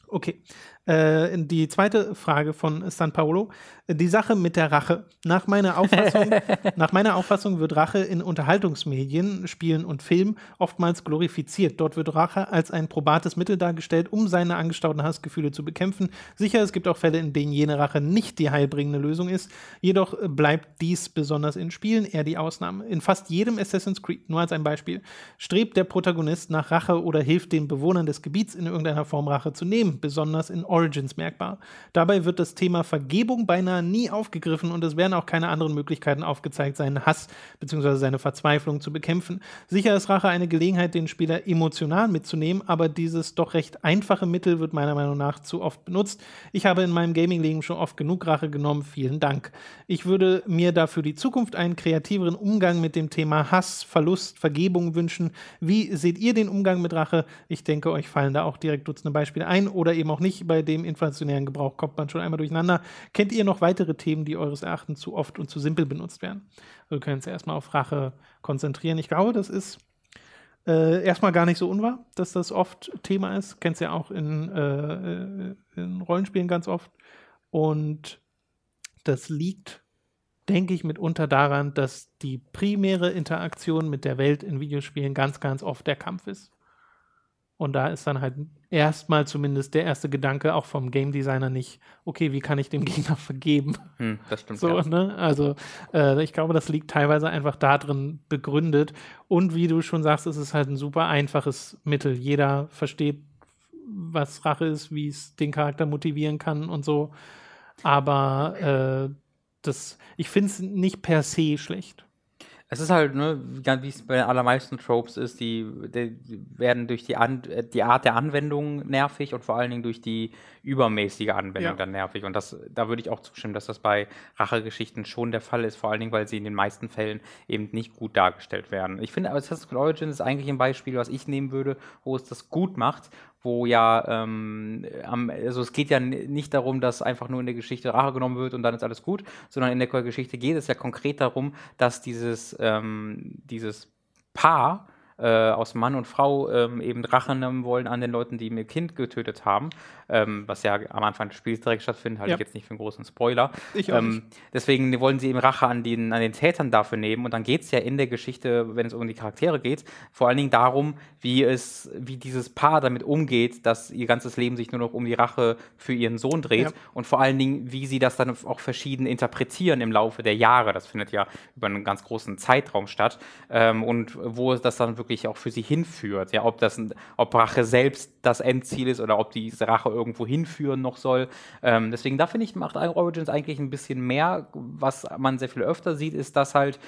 Okay. Äh, die zweite Frage von San Paolo. Die Sache mit der Rache. Nach meiner Auffassung, [LAUGHS] nach meiner Auffassung wird Rache in Unterhaltungsmedien, Spielen und Filmen oftmals glorifiziert. Dort wird Rache als ein probates Mittel dargestellt, um seine angestauten Hassgefühle zu bekämpfen. Sicher, es gibt auch Fälle, in denen jene Rache nicht die heilbringende Lösung ist. Jedoch bleibt dies besonders in Spielen eher die Ausnahme. In fast jedem Assassin's Creed, nur als ein Beispiel, strebt der Protagonist nach Rache oder hilft den Bewohnern des Gebiets in irgendeiner Form Rache zu nehmen, besonders in Origins merkbar. Dabei wird das Thema Vergebung beinahe nie aufgegriffen und es werden auch keine anderen Möglichkeiten aufgezeigt, seinen Hass bzw. seine Verzweiflung zu bekämpfen. Sicher ist Rache eine Gelegenheit, den Spieler emotional mitzunehmen, aber dieses doch recht einfache Mittel wird meiner Meinung nach zu oft benutzt. Ich habe in meinem Gaming-Leben schon oft genug Rache genommen. Vielen Dank. Ich würde mir dafür die Zukunft einen kreativeren Umgang mit dem Thema Hass, Verlust, Vergebung wünschen. Wie seht ihr den Umgang mit Rache? Ich denke, euch fallen da auch direkt Dutzende Beispiele ein oder eben auch nicht bei dem inflationären Gebrauch kommt man schon einmal durcheinander. Kennt ihr noch weitere Themen, die eures Erachtens zu oft und zu simpel benutzt werden? Wir können uns erstmal auf Rache konzentrieren. Ich glaube, das ist äh, erstmal gar nicht so unwahr, dass das oft Thema ist. Kennt ihr ja auch in, äh, in Rollenspielen ganz oft. Und das liegt, denke ich, mitunter daran, dass die primäre Interaktion mit der Welt in Videospielen ganz, ganz oft der Kampf ist. Und da ist dann halt erstmal zumindest der erste Gedanke auch vom Game Designer nicht, okay, wie kann ich dem [LAUGHS] Gegner vergeben? Hm, das stimmt. So, ja. ne? Also äh, ich glaube, das liegt teilweise einfach darin begründet. Und wie du schon sagst, es ist halt ein super einfaches Mittel. Jeder versteht, was Rache ist, wie es den Charakter motivieren kann und so. Aber äh, das, ich finde es nicht per se schlecht. Es ist halt, ne, wie es bei den allermeisten Tropes ist, die, die werden durch die, An die Art der Anwendung nervig und vor allen Dingen durch die übermäßige Anwendung ja. dann nervig. Und das, da würde ich auch zustimmen, dass das bei Rachegeschichten schon der Fall ist, vor allen Dingen, weil sie in den meisten Fällen eben nicht gut dargestellt werden. Ich finde, Assassin's Creed Origins ist eigentlich ein Beispiel, was ich nehmen würde, wo es das gut macht, wo ja, ähm, also es geht ja nicht darum, dass einfach nur in der Geschichte Rache genommen wird und dann ist alles gut, sondern in der Geschichte geht es ja konkret darum, dass dieses, ähm, dieses Paar, äh, aus Mann und Frau ähm, eben Rache nehmen wollen an den Leuten, die ihr Kind getötet haben, ähm, was ja am Anfang des Spiels direkt stattfindet, halte ja. ich jetzt nicht für einen großen Spoiler. Ich auch ähm, deswegen wollen sie eben Rache an den, an den Tätern dafür nehmen und dann geht es ja in der Geschichte, wenn es um die Charaktere geht, vor allen Dingen darum, wie es, wie dieses Paar damit umgeht, dass ihr ganzes Leben sich nur noch um die Rache für ihren Sohn dreht ja. und vor allen Dingen, wie sie das dann auch verschieden interpretieren im Laufe der Jahre. Das findet ja über einen ganz großen Zeitraum statt ähm, und wo das dann wirklich wirklich auch für sie hinführt. Ja, ob das, ob Rache selbst das Endziel ist oder ob diese Rache irgendwo hinführen noch soll. Ähm, deswegen, da finde ich, macht Origins eigentlich ein bisschen mehr. Was man sehr viel öfter sieht, ist, dass halt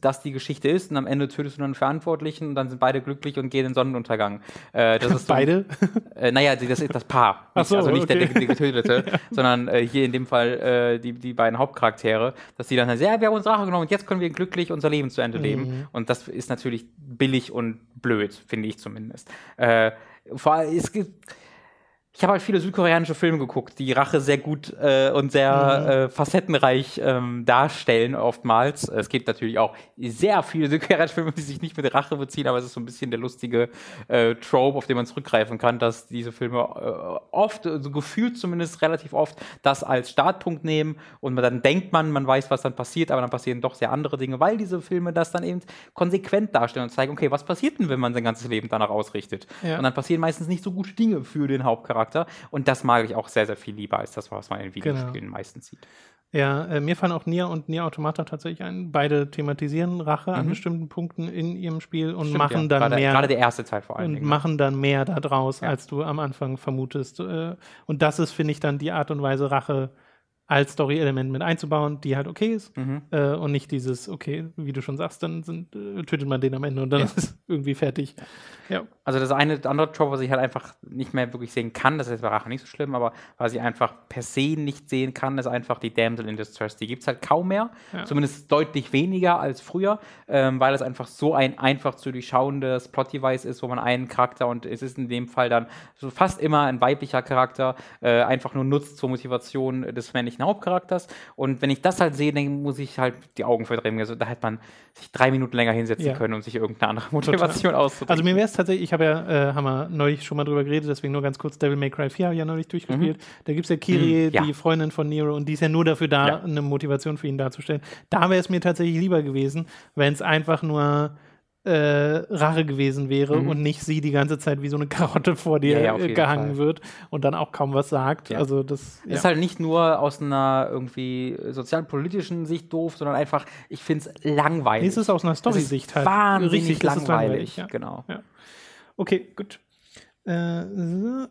das die Geschichte ist und am Ende tötest du dann Verantwortlichen und dann sind beide glücklich und gehen in den Sonnenuntergang. Äh, das ist so, beide? Äh, naja, das ist das Paar. Ach so, also nicht okay. der, der, der Getötete, [LAUGHS] sondern äh, hier in dem Fall äh, die, die beiden Hauptcharaktere, dass die dann sagen, ja, wir haben uns Rache genommen und jetzt können wir glücklich unser Leben zu Ende leben. Mhm. Und das ist natürlich billig und blöd, finde ich zumindest. Äh, vor allem, es gibt ich habe halt viele südkoreanische Filme geguckt, die Rache sehr gut äh, und sehr mhm. äh, facettenreich ähm, darstellen oftmals. Es gibt natürlich auch sehr viele [LAUGHS] südkoreanische Filme, die sich nicht mit Rache beziehen, aber es ist so ein bisschen der lustige äh, Trope, auf den man zurückgreifen kann, dass diese Filme äh, oft, so also gefühlt zumindest relativ oft, das als Startpunkt nehmen und man, dann denkt man, man weiß, was dann passiert, aber dann passieren doch sehr andere Dinge, weil diese Filme das dann eben konsequent darstellen und zeigen, okay, was passiert denn, wenn man sein ganzes Leben danach ausrichtet? Ja. Und dann passieren meistens nicht so gute Dinge für den Hauptcharakter. Charakter. Und das mag ich auch sehr, sehr viel lieber als das, was man in Videospielen genau. meistens sieht. Ja, äh, mir fallen auch Nier und Nier Automata tatsächlich ein. Beide thematisieren Rache mhm. an bestimmten Punkten in ihrem Spiel und Stimmt, machen ja. dann gerade, mehr. Gerade der erste Teil vor allem. Und Dingen. machen dann mehr daraus, ja. als du am Anfang vermutest. Äh, und das ist, finde ich, dann die Art und Weise, Rache als Story-Element mit einzubauen, die halt okay ist. Mhm. Äh, und nicht dieses, okay, wie du schon sagst, dann sind, äh, tötet man den am Ende und dann ja. [LAUGHS] ist es irgendwie fertig. Ja. Also das eine andere Trope, was ich halt einfach nicht mehr wirklich sehen kann, das ist bei Rache nicht so schlimm, aber was ich einfach per se nicht sehen kann, ist einfach die Damsel in Distress. Die gibt es halt kaum mehr, ja. zumindest deutlich weniger als früher, ähm, weil es einfach so ein einfach zu durchschauendes Plot-Device ist, wo man einen Charakter, und es ist in dem Fall dann so fast immer ein weiblicher Charakter, äh, einfach nur nutzt zur Motivation des männlichen Hauptcharakters. Und wenn ich das halt sehe, dann muss ich halt die Augen verdrehen. Also da hätte man sich drei Minuten länger hinsetzen ja. können, um sich irgendeine andere Motivation auszudrücken. Also mir wäre es tatsächlich, ich habe ja, äh, haben wir neulich schon mal drüber geredet, deswegen nur ganz kurz, Devil May Cry 4 habe ich ja neulich durchgespielt. Mhm. Da gibt es ja Kiri, mhm, ja. die Freundin von Nero, und die ist ja nur dafür da, ja. eine Motivation für ihn darzustellen. Da wäre es mir tatsächlich lieber gewesen, wenn es einfach nur äh, Rache gewesen wäre mhm. und nicht sie die ganze Zeit wie so eine Karotte vor dir ja, ja, gehangen Fall. wird und dann auch kaum was sagt. Ja. Also das ist halt nicht nur aus einer irgendwie sozialpolitischen Sicht doof, sondern einfach, ich finde es langweilig. Nee, es ist aus einer Story-Sicht halt wahnsinnig richtig langweilig. langweilig genau. Okay, gut. Äh, so.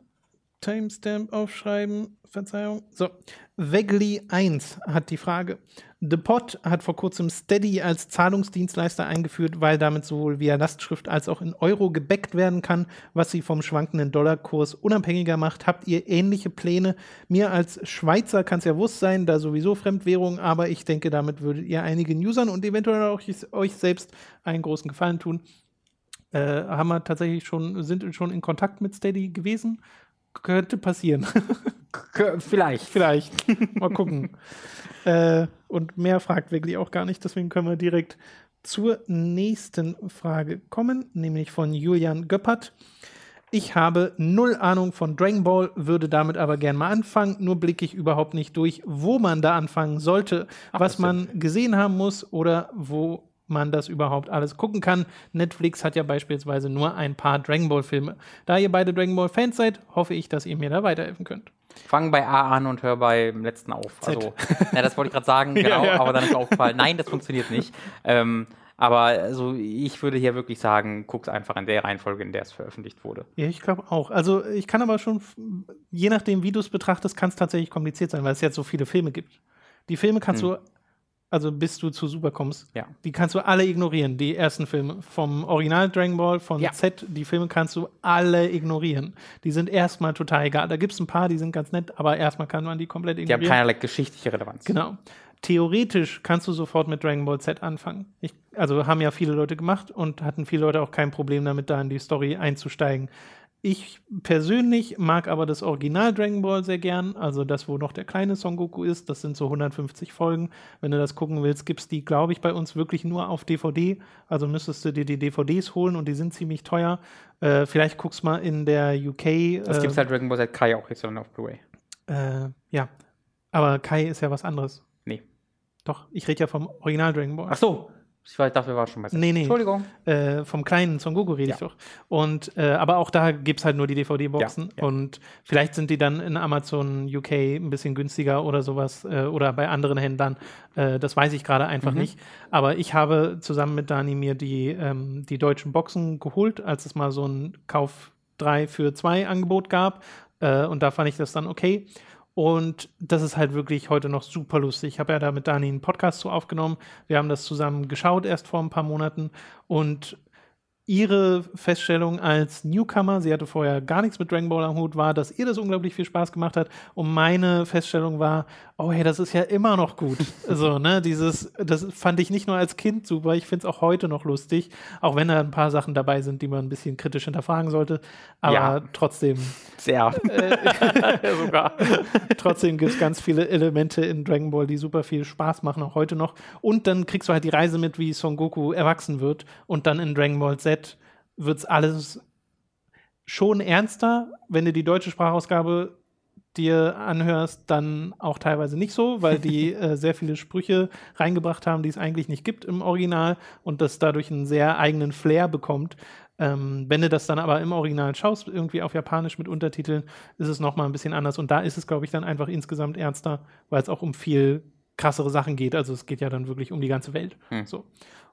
Timestamp aufschreiben. Verzeihung. So. Wegli 1 hat die Frage. The Pot hat vor kurzem Steady als Zahlungsdienstleister eingeführt, weil damit sowohl via Lastschrift als auch in Euro gebackt werden kann, was sie vom schwankenden Dollarkurs unabhängiger macht. Habt ihr ähnliche Pläne? Mir als Schweizer kann es ja wurscht sein, da sowieso Fremdwährung, aber ich denke, damit würdet ihr einigen Usern und eventuell auch euch selbst einen großen Gefallen tun. Äh, haben wir tatsächlich schon, sind schon in Kontakt mit Steady gewesen könnte passieren. [LAUGHS] Vielleicht. Vielleicht. Mal gucken. äh, und mehr fragt wirklich auch gar nicht, deswegen können wir direkt zur nächsten Frage kommen, nämlich von Julian Göppert. Ich habe null Ahnung von Dragon Ball, würde damit aber gern mal anfangen. Nur blicke ich überhaupt nicht durch, wo man da anfangen sollte, Ach, was man gesehen haben muss oder wo man das überhaupt alles gucken kann. Netflix hat ja beispielsweise nur ein paar Dragon Ball Filme. Da ihr beide Dragon Ball Fans seid, hoffe ich, dass ihr mir da weiterhelfen könnt. Fang bei A an und hör beim letzten auf. Z. Also, ja, das wollte ich gerade sagen, [LAUGHS] genau, ja, ja. aber dann ist mir aufgefallen, nein, das funktioniert nicht. Ähm, aber also ich würde hier wirklich sagen, guck's einfach in der Reihenfolge, in der es veröffentlicht wurde. Ja, ich glaube auch. Also ich kann aber schon, je nachdem, wie du es betrachtest, kann es tatsächlich kompliziert sein, weil es jetzt so viele Filme gibt. Die Filme kannst hm. du also bis du zu Super kommst, ja. die kannst du alle ignorieren, die ersten Filme. Vom Original Dragon Ball, von ja. Z, die Filme kannst du alle ignorieren. Die sind erstmal total egal. Da gibt es ein paar, die sind ganz nett, aber erstmal kann man die komplett ignorieren. Die haben keinerlei geschichtliche Relevanz. Genau. Theoretisch kannst du sofort mit Dragon Ball Z anfangen. Ich, also haben ja viele Leute gemacht und hatten viele Leute auch kein Problem damit, da in die Story einzusteigen. Ich persönlich mag aber das Original Dragon Ball sehr gern, also das, wo noch der kleine Son Goku ist. Das sind so 150 Folgen. Wenn du das gucken willst, gibt es die, glaube ich, bei uns wirklich nur auf DVD. Also müsstest du dir die DVDs holen und die sind ziemlich teuer. Äh, vielleicht guckst mal in der UK. Das äh, gibt halt Dragon Ball Z Kai auch jetzt auf Blu-ray. Äh, ja, aber Kai ist ja was anderes. Nee. Doch, ich rede ja vom Original Dragon Ball. Ach so, ich weiß, dafür war schon besser. Nee, nee. Entschuldigung. Äh, vom kleinen Son Goku rede ja. ich doch. Und, äh, aber auch da gibt es halt nur die DVD-Boxen. Ja, ja. Und vielleicht sind die dann in Amazon UK ein bisschen günstiger oder sowas äh, oder bei anderen Händlern. Äh, das weiß ich gerade einfach mhm. nicht. Aber ich habe zusammen mit Dani mir die, ähm, die deutschen Boxen geholt, als es mal so ein Kauf 3 für 2 Angebot gab. Äh, und da fand ich das dann okay. Und das ist halt wirklich heute noch super lustig. Ich habe ja da mit Dani einen Podcast zu aufgenommen. Wir haben das zusammen geschaut erst vor ein paar Monaten und ihre Feststellung als Newcomer, sie hatte vorher gar nichts mit Dragon Ball am Hut, war, dass ihr das unglaublich viel Spaß gemacht hat. Und meine Feststellung war, oh hey, das ist ja immer noch gut. [LAUGHS] so, ne, dieses, das fand ich nicht nur als Kind super, ich finde es auch heute noch lustig, auch wenn da ein paar Sachen dabei sind, die man ein bisschen kritisch hinterfragen sollte. Aber ja. trotzdem. Sehr. Äh, [LAUGHS] sogar. [LAUGHS] trotzdem gibt es ganz viele Elemente in Dragon Ball, die super viel Spaß machen, auch heute noch. Und dann kriegst du halt die Reise mit, wie Son Goku erwachsen wird und dann in Dragon Ball Z wird es alles schon ernster. Wenn du die deutsche Sprachausgabe dir anhörst, dann auch teilweise nicht so, weil die [LAUGHS] äh, sehr viele Sprüche reingebracht haben, die es eigentlich nicht gibt im Original und das dadurch einen sehr eigenen Flair bekommt. Ähm, wenn du das dann aber im Original schaust, irgendwie auf Japanisch mit Untertiteln, ist es nochmal ein bisschen anders. Und da ist es, glaube ich, dann einfach insgesamt ernster, weil es auch um viel krassere Sachen geht. Also es geht ja dann wirklich um die ganze Welt. Hm. So.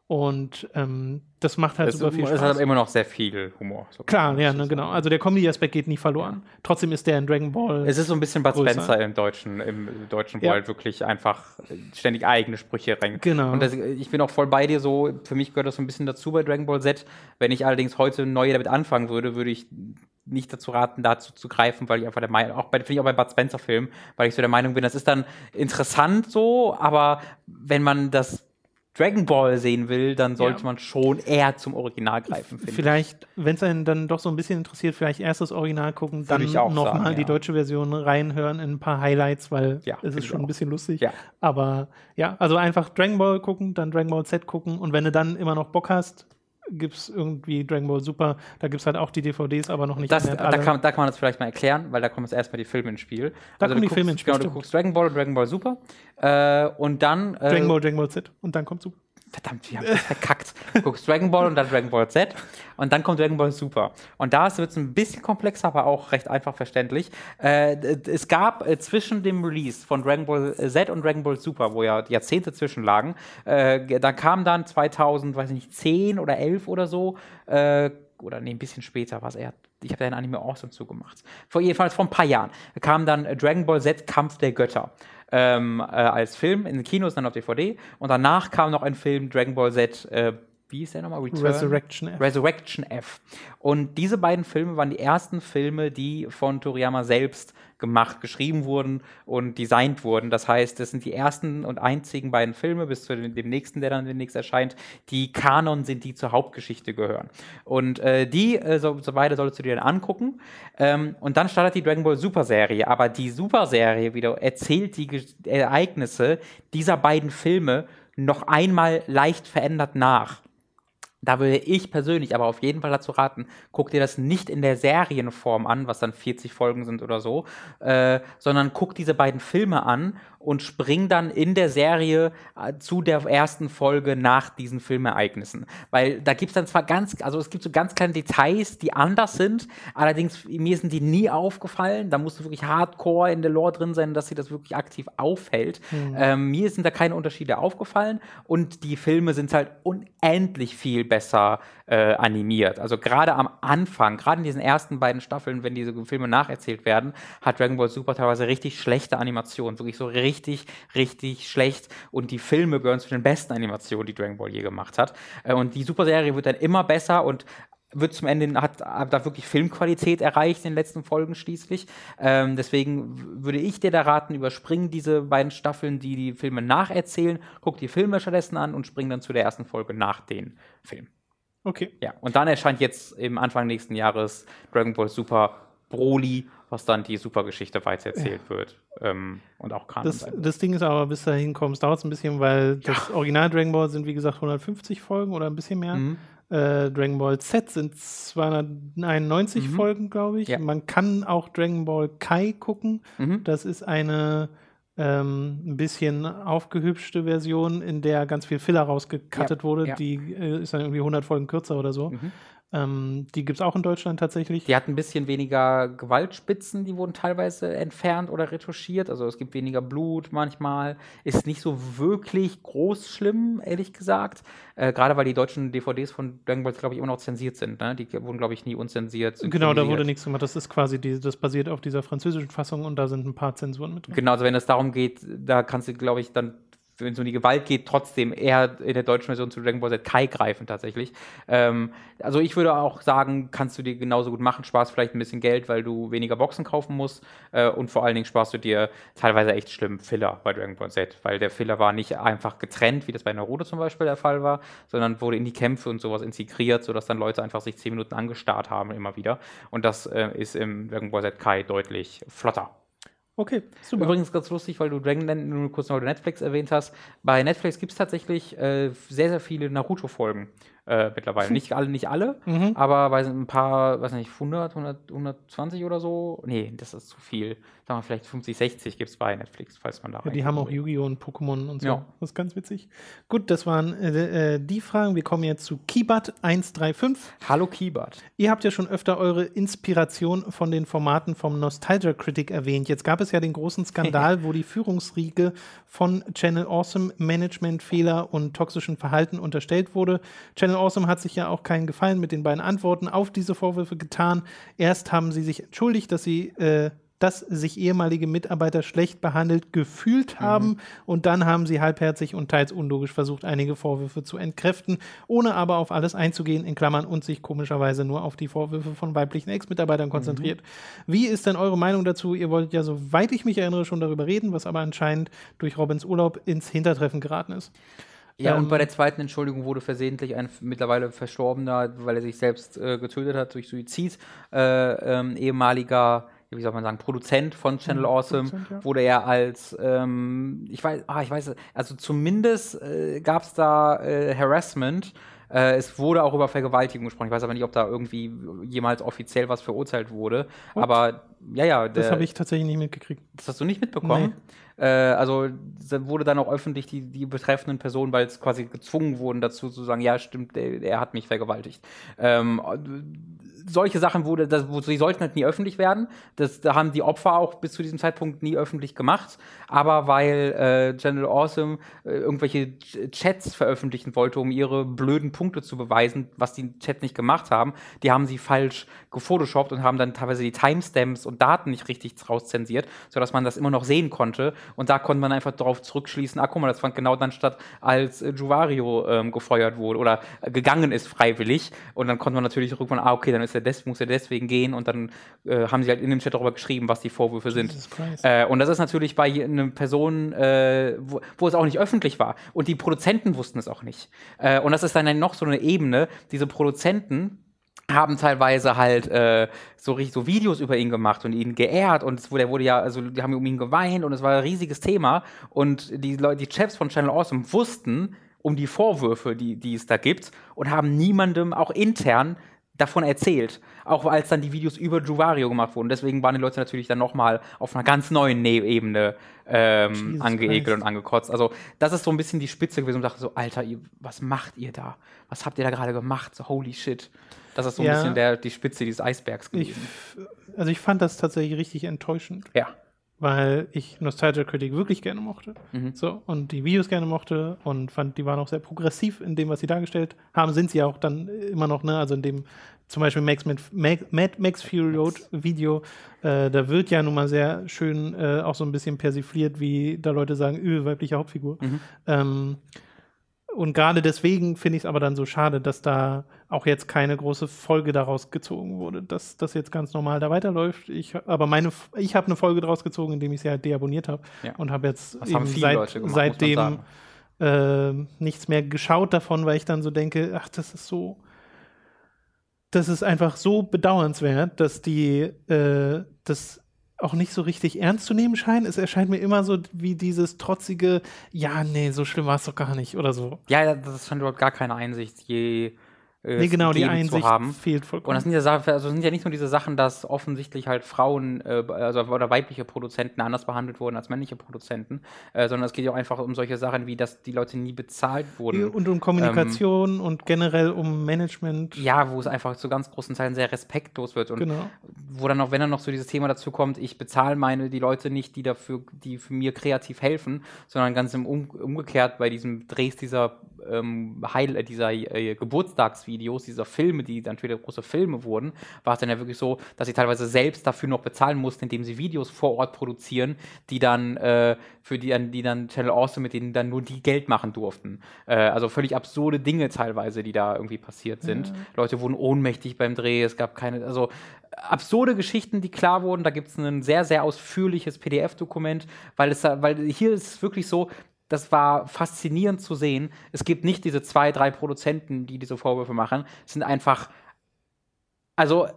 Und ähm, das macht halt es super viel Spaß. Es hat immer noch sehr viel Humor. So Klar, ja, ne, genau. Also der Comedy-Aspekt geht nie verloren. Ja. Trotzdem ist der in Dragon Ball. Es ist so ein bisschen Bud größer. Spencer im Deutschen, im Deutschen, wo ja. halt wirklich einfach ständig eigene Sprüche rein. Genau. Und das, ich bin auch voll bei dir so, für mich gehört das so ein bisschen dazu bei Dragon Ball Z. Wenn ich allerdings heute neu damit anfangen würde, würde ich nicht dazu raten, dazu zu greifen, weil ich einfach der Meinung, auch bei, finde ich auch bei Bud Spencer Film, weil ich so der Meinung bin, das ist dann interessant so, aber wenn man das Dragon Ball sehen will, dann sollte ja. man schon eher zum Original greifen. Vielleicht, wenn es einen dann doch so ein bisschen interessiert, vielleicht erst das Original gucken, dann nochmal ja. die deutsche Version reinhören in ein paar Highlights, weil ja, es ist schon auch. ein bisschen lustig. Ja. Aber ja, also einfach Dragon Ball gucken, dann Dragon Ball Z gucken und wenn du dann immer noch Bock hast, gibt es irgendwie Dragon Ball Super, da gibt es halt auch die DVDs, aber noch nicht das, da, kann, da kann man das vielleicht mal erklären, weil da kommen jetzt erstmal die Filme ins Spiel. Da also kommen die guckst, Filme ins Spiel. Genau, du guckst Dragon Ball und Dragon Ball Super äh, und dann. Äh, Dragon Ball, Dragon Ball Z und dann kommt Super verdammt, wir haben das verkackt. Du guckst Dragon Ball und dann Dragon Ball Z und dann kommt Dragon Ball Super. Und da wird es ein bisschen komplexer, aber auch recht einfach verständlich. Äh, es gab äh, zwischen dem Release von Dragon Ball Z und Dragon Ball Super, wo ja Jahrzehnte zwischenlagen, äh, da kam dann 2000, weiß ich nicht, 10 oder 11 oder so, äh, oder nee, ein bisschen später war es eher ich habe da ein Anime Awesome zugemacht. Vor jedenfalls vor ein paar Jahren kam dann Dragon Ball Z Kampf der Götter ähm, äh, als Film in den Kinos, dann auf DVD. Und danach kam noch ein Film, Dragon Ball Z, äh, wie ist der nochmal? Return? Resurrection F. Resurrection F. Und diese beiden Filme waren die ersten Filme, die von Toriyama selbst gemacht, geschrieben wurden und designt wurden. Das heißt, das sind die ersten und einzigen beiden Filme bis zu dem, dem nächsten, der dann demnächst erscheint, die Kanon sind, die zur Hauptgeschichte gehören. Und äh, die, äh, so, so beide solltest du dir dann angucken. Ähm, und dann startet die Dragon Ball Super Serie. Aber die Super Serie wieder erzählt die Ge Ereignisse dieser beiden Filme noch einmal leicht verändert nach. Da würde ich persönlich aber auf jeden Fall dazu raten, guck dir das nicht in der Serienform an, was dann 40 Folgen sind oder so, äh, sondern guck diese beiden Filme an und spring dann in der Serie äh, zu der ersten Folge nach diesen Filmereignissen. Weil da gibt es dann zwar ganz, also es gibt so ganz kleine Details, die anders sind, allerdings mir sind die nie aufgefallen. Da musst du wirklich hardcore in der Lore drin sein, dass sie das wirklich aktiv auffällt. Mhm. Ähm, mir sind da keine Unterschiede aufgefallen und die Filme sind halt unendlich viel besser äh, animiert. Also gerade am Anfang, gerade in diesen ersten beiden Staffeln, wenn diese Filme nacherzählt werden, hat Dragon Ball Super teilweise richtig schlechte Animationen, wirklich so richtig, richtig schlecht. Und die Filme gehören zu den besten Animationen, die Dragon Ball je gemacht hat. Äh, und die Super-Serie wird dann immer besser und wird zum Ende, hat, da wirklich Filmqualität erreicht in den letzten Folgen schließlich. Ähm, deswegen würde ich dir da raten, überspring diese beiden Staffeln, die die Filme nacherzählen, guck die Filme stattdessen an und spring dann zu der ersten Folge nach den Filmen. Okay. Ja, und dann erscheint jetzt im Anfang nächsten Jahres Dragon Ball Super Broly, was dann die Supergeschichte weitererzählt ja. wird. Ähm, und auch Kanon das, das Ding ist aber, bis dahin kommst, dauert es ein bisschen, weil ja. das Original Dragon Ball sind, wie gesagt, 150 Folgen oder ein bisschen mehr. Mhm. Äh, Dragon Ball Z sind 291 mhm. Folgen, glaube ich. Ja. Man kann auch Dragon Ball Kai gucken. Mhm. Das ist eine ähm, ein bisschen aufgehübschte Version, in der ganz viel Filler rausgekattet ja, wurde. Ja. Die äh, ist dann irgendwie 100 Folgen kürzer oder so. Mhm. Ähm, die gibt es auch in Deutschland tatsächlich. Die hat ein bisschen weniger Gewaltspitzen, die wurden teilweise entfernt oder retuschiert. Also es gibt weniger Blut manchmal. Ist nicht so wirklich groß schlimm, ehrlich gesagt. Äh, Gerade weil die deutschen DVDs von Dragon Ball, glaube ich, immer noch zensiert sind. Ne? Die wurden, glaube ich, nie unzensiert. Genau, da wurde nichts gemacht. Das ist quasi, die, das basiert auf dieser französischen Fassung und da sind ein paar Zensuren mit drin. Genau, also wenn es darum geht, da kannst du, glaube ich, dann wenn es um die Gewalt geht, trotzdem eher in der deutschen Version zu Dragon Ball Z Kai greifen tatsächlich. Ähm, also ich würde auch sagen, kannst du dir genauso gut machen, sparst vielleicht ein bisschen Geld, weil du weniger Boxen kaufen musst äh, und vor allen Dingen sparst du dir teilweise echt schlimm Filler bei Dragon Ball Z, weil der Filler war nicht einfach getrennt, wie das bei Naruto zum Beispiel der Fall war, sondern wurde in die Kämpfe und sowas integriert, sodass dann Leute einfach sich zehn Minuten angestarrt haben immer wieder und das äh, ist im Dragon Ball Z Kai deutlich flotter. Okay, super. Übrigens ganz lustig, weil du Dragonland nur kurz noch Netflix erwähnt hast. Bei Netflix gibt es tatsächlich äh, sehr, sehr viele Naruto-Folgen äh, mittlerweile. Nicht alle, nicht alle, [LAUGHS] mhm. aber bei ein paar, weiß nicht, 100, 100, 120 oder so. Nee, das ist zu viel. Sagen wir vielleicht 50, 60 gibt es bei Netflix, falls man da ja, Die haben auch Yu-Gi-Oh! und Pokémon und so. Ja. Das ist ganz witzig. Gut, das waren äh, äh die Fragen. Wir kommen jetzt zu Kibat135. Hallo Kibat. Ihr habt ja schon öfter eure Inspiration von den Formaten vom Nostalgia Critic erwähnt. Jetzt gab es ja den großen Skandal, [LAUGHS] wo die Führungsriege von Channel Awesome Managementfehler und toxischen Verhalten unterstellt wurde. Channel Awesome hat sich ja auch keinen Gefallen mit den beiden Antworten auf diese Vorwürfe getan. Erst haben sie sich entschuldigt, dass sie äh, dass sich ehemalige Mitarbeiter schlecht behandelt gefühlt haben mhm. und dann haben sie halbherzig und teils unlogisch versucht, einige Vorwürfe zu entkräften, ohne aber auf alles einzugehen, in Klammern und sich komischerweise nur auf die Vorwürfe von weiblichen Ex-Mitarbeitern konzentriert. Mhm. Wie ist denn eure Meinung dazu? Ihr wolltet ja, soweit ich mich erinnere, schon darüber reden, was aber anscheinend durch Robins Urlaub ins Hintertreffen geraten ist. Ja, ähm, und bei der zweiten Entschuldigung wurde versehentlich ein mittlerweile Verstorbener, weil er sich selbst äh, getötet hat durch Suizid, äh, ähm, ehemaliger wie soll man sagen, Produzent von Channel mhm, Awesome, ja. wurde er als, ähm, ich weiß, ah, ich weiß, also zumindest äh, gab es da äh, Harassment. Äh, es wurde auch über Vergewaltigung gesprochen. Ich weiß aber nicht, ob da irgendwie jemals offiziell was verurteilt wurde. What? Aber ja, ja. Der, das habe ich tatsächlich nicht mitgekriegt. Das hast du nicht mitbekommen? Nee. Äh, also wurde dann auch öffentlich die, die betreffenden Personen, weil es quasi gezwungen wurden dazu zu sagen, ja, stimmt, der, er hat mich vergewaltigt. Ähm, solche Sachen wurde, das, die sollten halt nie öffentlich werden. Das da haben die Opfer auch bis zu diesem Zeitpunkt nie öffentlich gemacht. Aber weil äh, General Awesome äh, irgendwelche Chats veröffentlichen wollte, um ihre blöden Punkte zu beweisen, was die Chats nicht gemacht haben, die haben sie falsch gefotoshoppt und haben dann teilweise die Timestamps und Daten nicht richtig rauszensiert, sodass man das immer noch sehen konnte. Und da konnte man einfach darauf zurückschließen, ah, guck mal, das fand genau dann statt, als äh, Juvario ähm, gefeuert wurde oder äh, gegangen ist freiwillig. Und dann konnte man natürlich irgendwann, ah, okay, dann ist er des, muss er deswegen gehen. Und dann äh, haben sie halt in dem Chat darüber geschrieben, was die Vorwürfe sind. Äh, und das ist natürlich bei einer Person, äh, wo, wo, es auch nicht öffentlich war. Und die Produzenten wussten es auch nicht. Äh, und das ist dann noch so eine Ebene, diese Produzenten, haben teilweise halt äh, so richtig so Videos über ihn gemacht und ihn geehrt und es wurde, der wurde ja, also die haben um ihn geweint und es war ein riesiges Thema und die Leute, die Chefs von Channel Awesome wussten um die Vorwürfe, die, die es da gibt und haben niemandem auch intern davon erzählt, auch als dann die Videos über Juvario gemacht wurden. Deswegen waren die Leute natürlich dann nochmal auf einer ganz neuen ne Ebene ähm, angeekelt und angekotzt. Also das ist so ein bisschen die Spitze gewesen und dachte so, Alter, ihr, was macht ihr da? Was habt ihr da gerade gemacht? So, holy shit. Das ist so ein ja, bisschen der, die Spitze dieses Eisbergs gewesen. Ich, also ich fand das tatsächlich richtig enttäuschend. Ja. Weil ich Nostalgia Critic wirklich gerne mochte. Mhm. So, und die Videos gerne mochte und fand, die waren auch sehr progressiv in dem, was sie dargestellt haben. Sind sie auch dann immer noch, ne? Also in dem zum Beispiel Max, mit, Mad Max Fury Road Video, äh, da wird ja nun mal sehr schön äh, auch so ein bisschen persifliert, wie da Leute sagen, öh, weibliche Hauptfigur. Mhm. Ähm, und gerade deswegen finde ich es aber dann so schade, dass da auch jetzt keine große Folge daraus gezogen wurde, dass das jetzt ganz normal da weiterläuft. Ich, aber meine, ich habe eine Folge daraus gezogen, indem ich sie halt deabonniert habe ja. und habe jetzt eben seit, gemacht, seitdem äh, nichts mehr geschaut davon, weil ich dann so denke, ach, das ist so, das ist einfach so bedauernswert, dass die äh, das auch nicht so richtig ernst zu nehmen scheinen. Es erscheint mir immer so wie dieses trotzige, ja, nee, so schlimm war es doch gar nicht oder so. Ja, das scheint überhaupt gar keine Einsicht. Je äh, Nee, genau, die Einsicht zu haben. fehlt Und vollkommen. das sind ja Sachen, also sind ja nicht nur diese Sachen, dass offensichtlich halt Frauen äh, also oder weibliche Produzenten anders behandelt wurden als männliche Produzenten, äh, sondern es geht ja auch einfach um solche Sachen wie, dass die Leute nie bezahlt wurden. und um Kommunikation und generell um Management. Ja, wo es einfach zu ganz großen Teilen sehr respektlos wird und Genau. wo dann auch, wenn dann noch so dieses Thema dazu kommt, ich bezahle meine die Leute nicht, die dafür, die für mir kreativ helfen, sondern ganz im um, umgekehrt bei diesem Drehs dieser ähm, Heil, dieser äh, Geburtstagsvideos, dieser Filme, die dann später große Filme wurden, war es dann ja wirklich so, dass sie teilweise selbst dafür noch bezahlen mussten, indem sie Videos vor Ort produzieren, die dann äh, für die, die dann Channel Awesome, mit denen dann nur die Geld machen durften. Äh, also völlig absurde Dinge teilweise, die da irgendwie passiert sind. Leute wurden ohnmächtig beim Dreh, es gab keine, also absurde Geschichten, die klar wurden. Da gibt es ein sehr, sehr ausführliches PDF-Dokument, weil es da, weil hier ist es wirklich so, das war faszinierend zu sehen. Es gibt nicht diese zwei, drei Produzenten, die diese Vorwürfe machen. Es sind einfach, also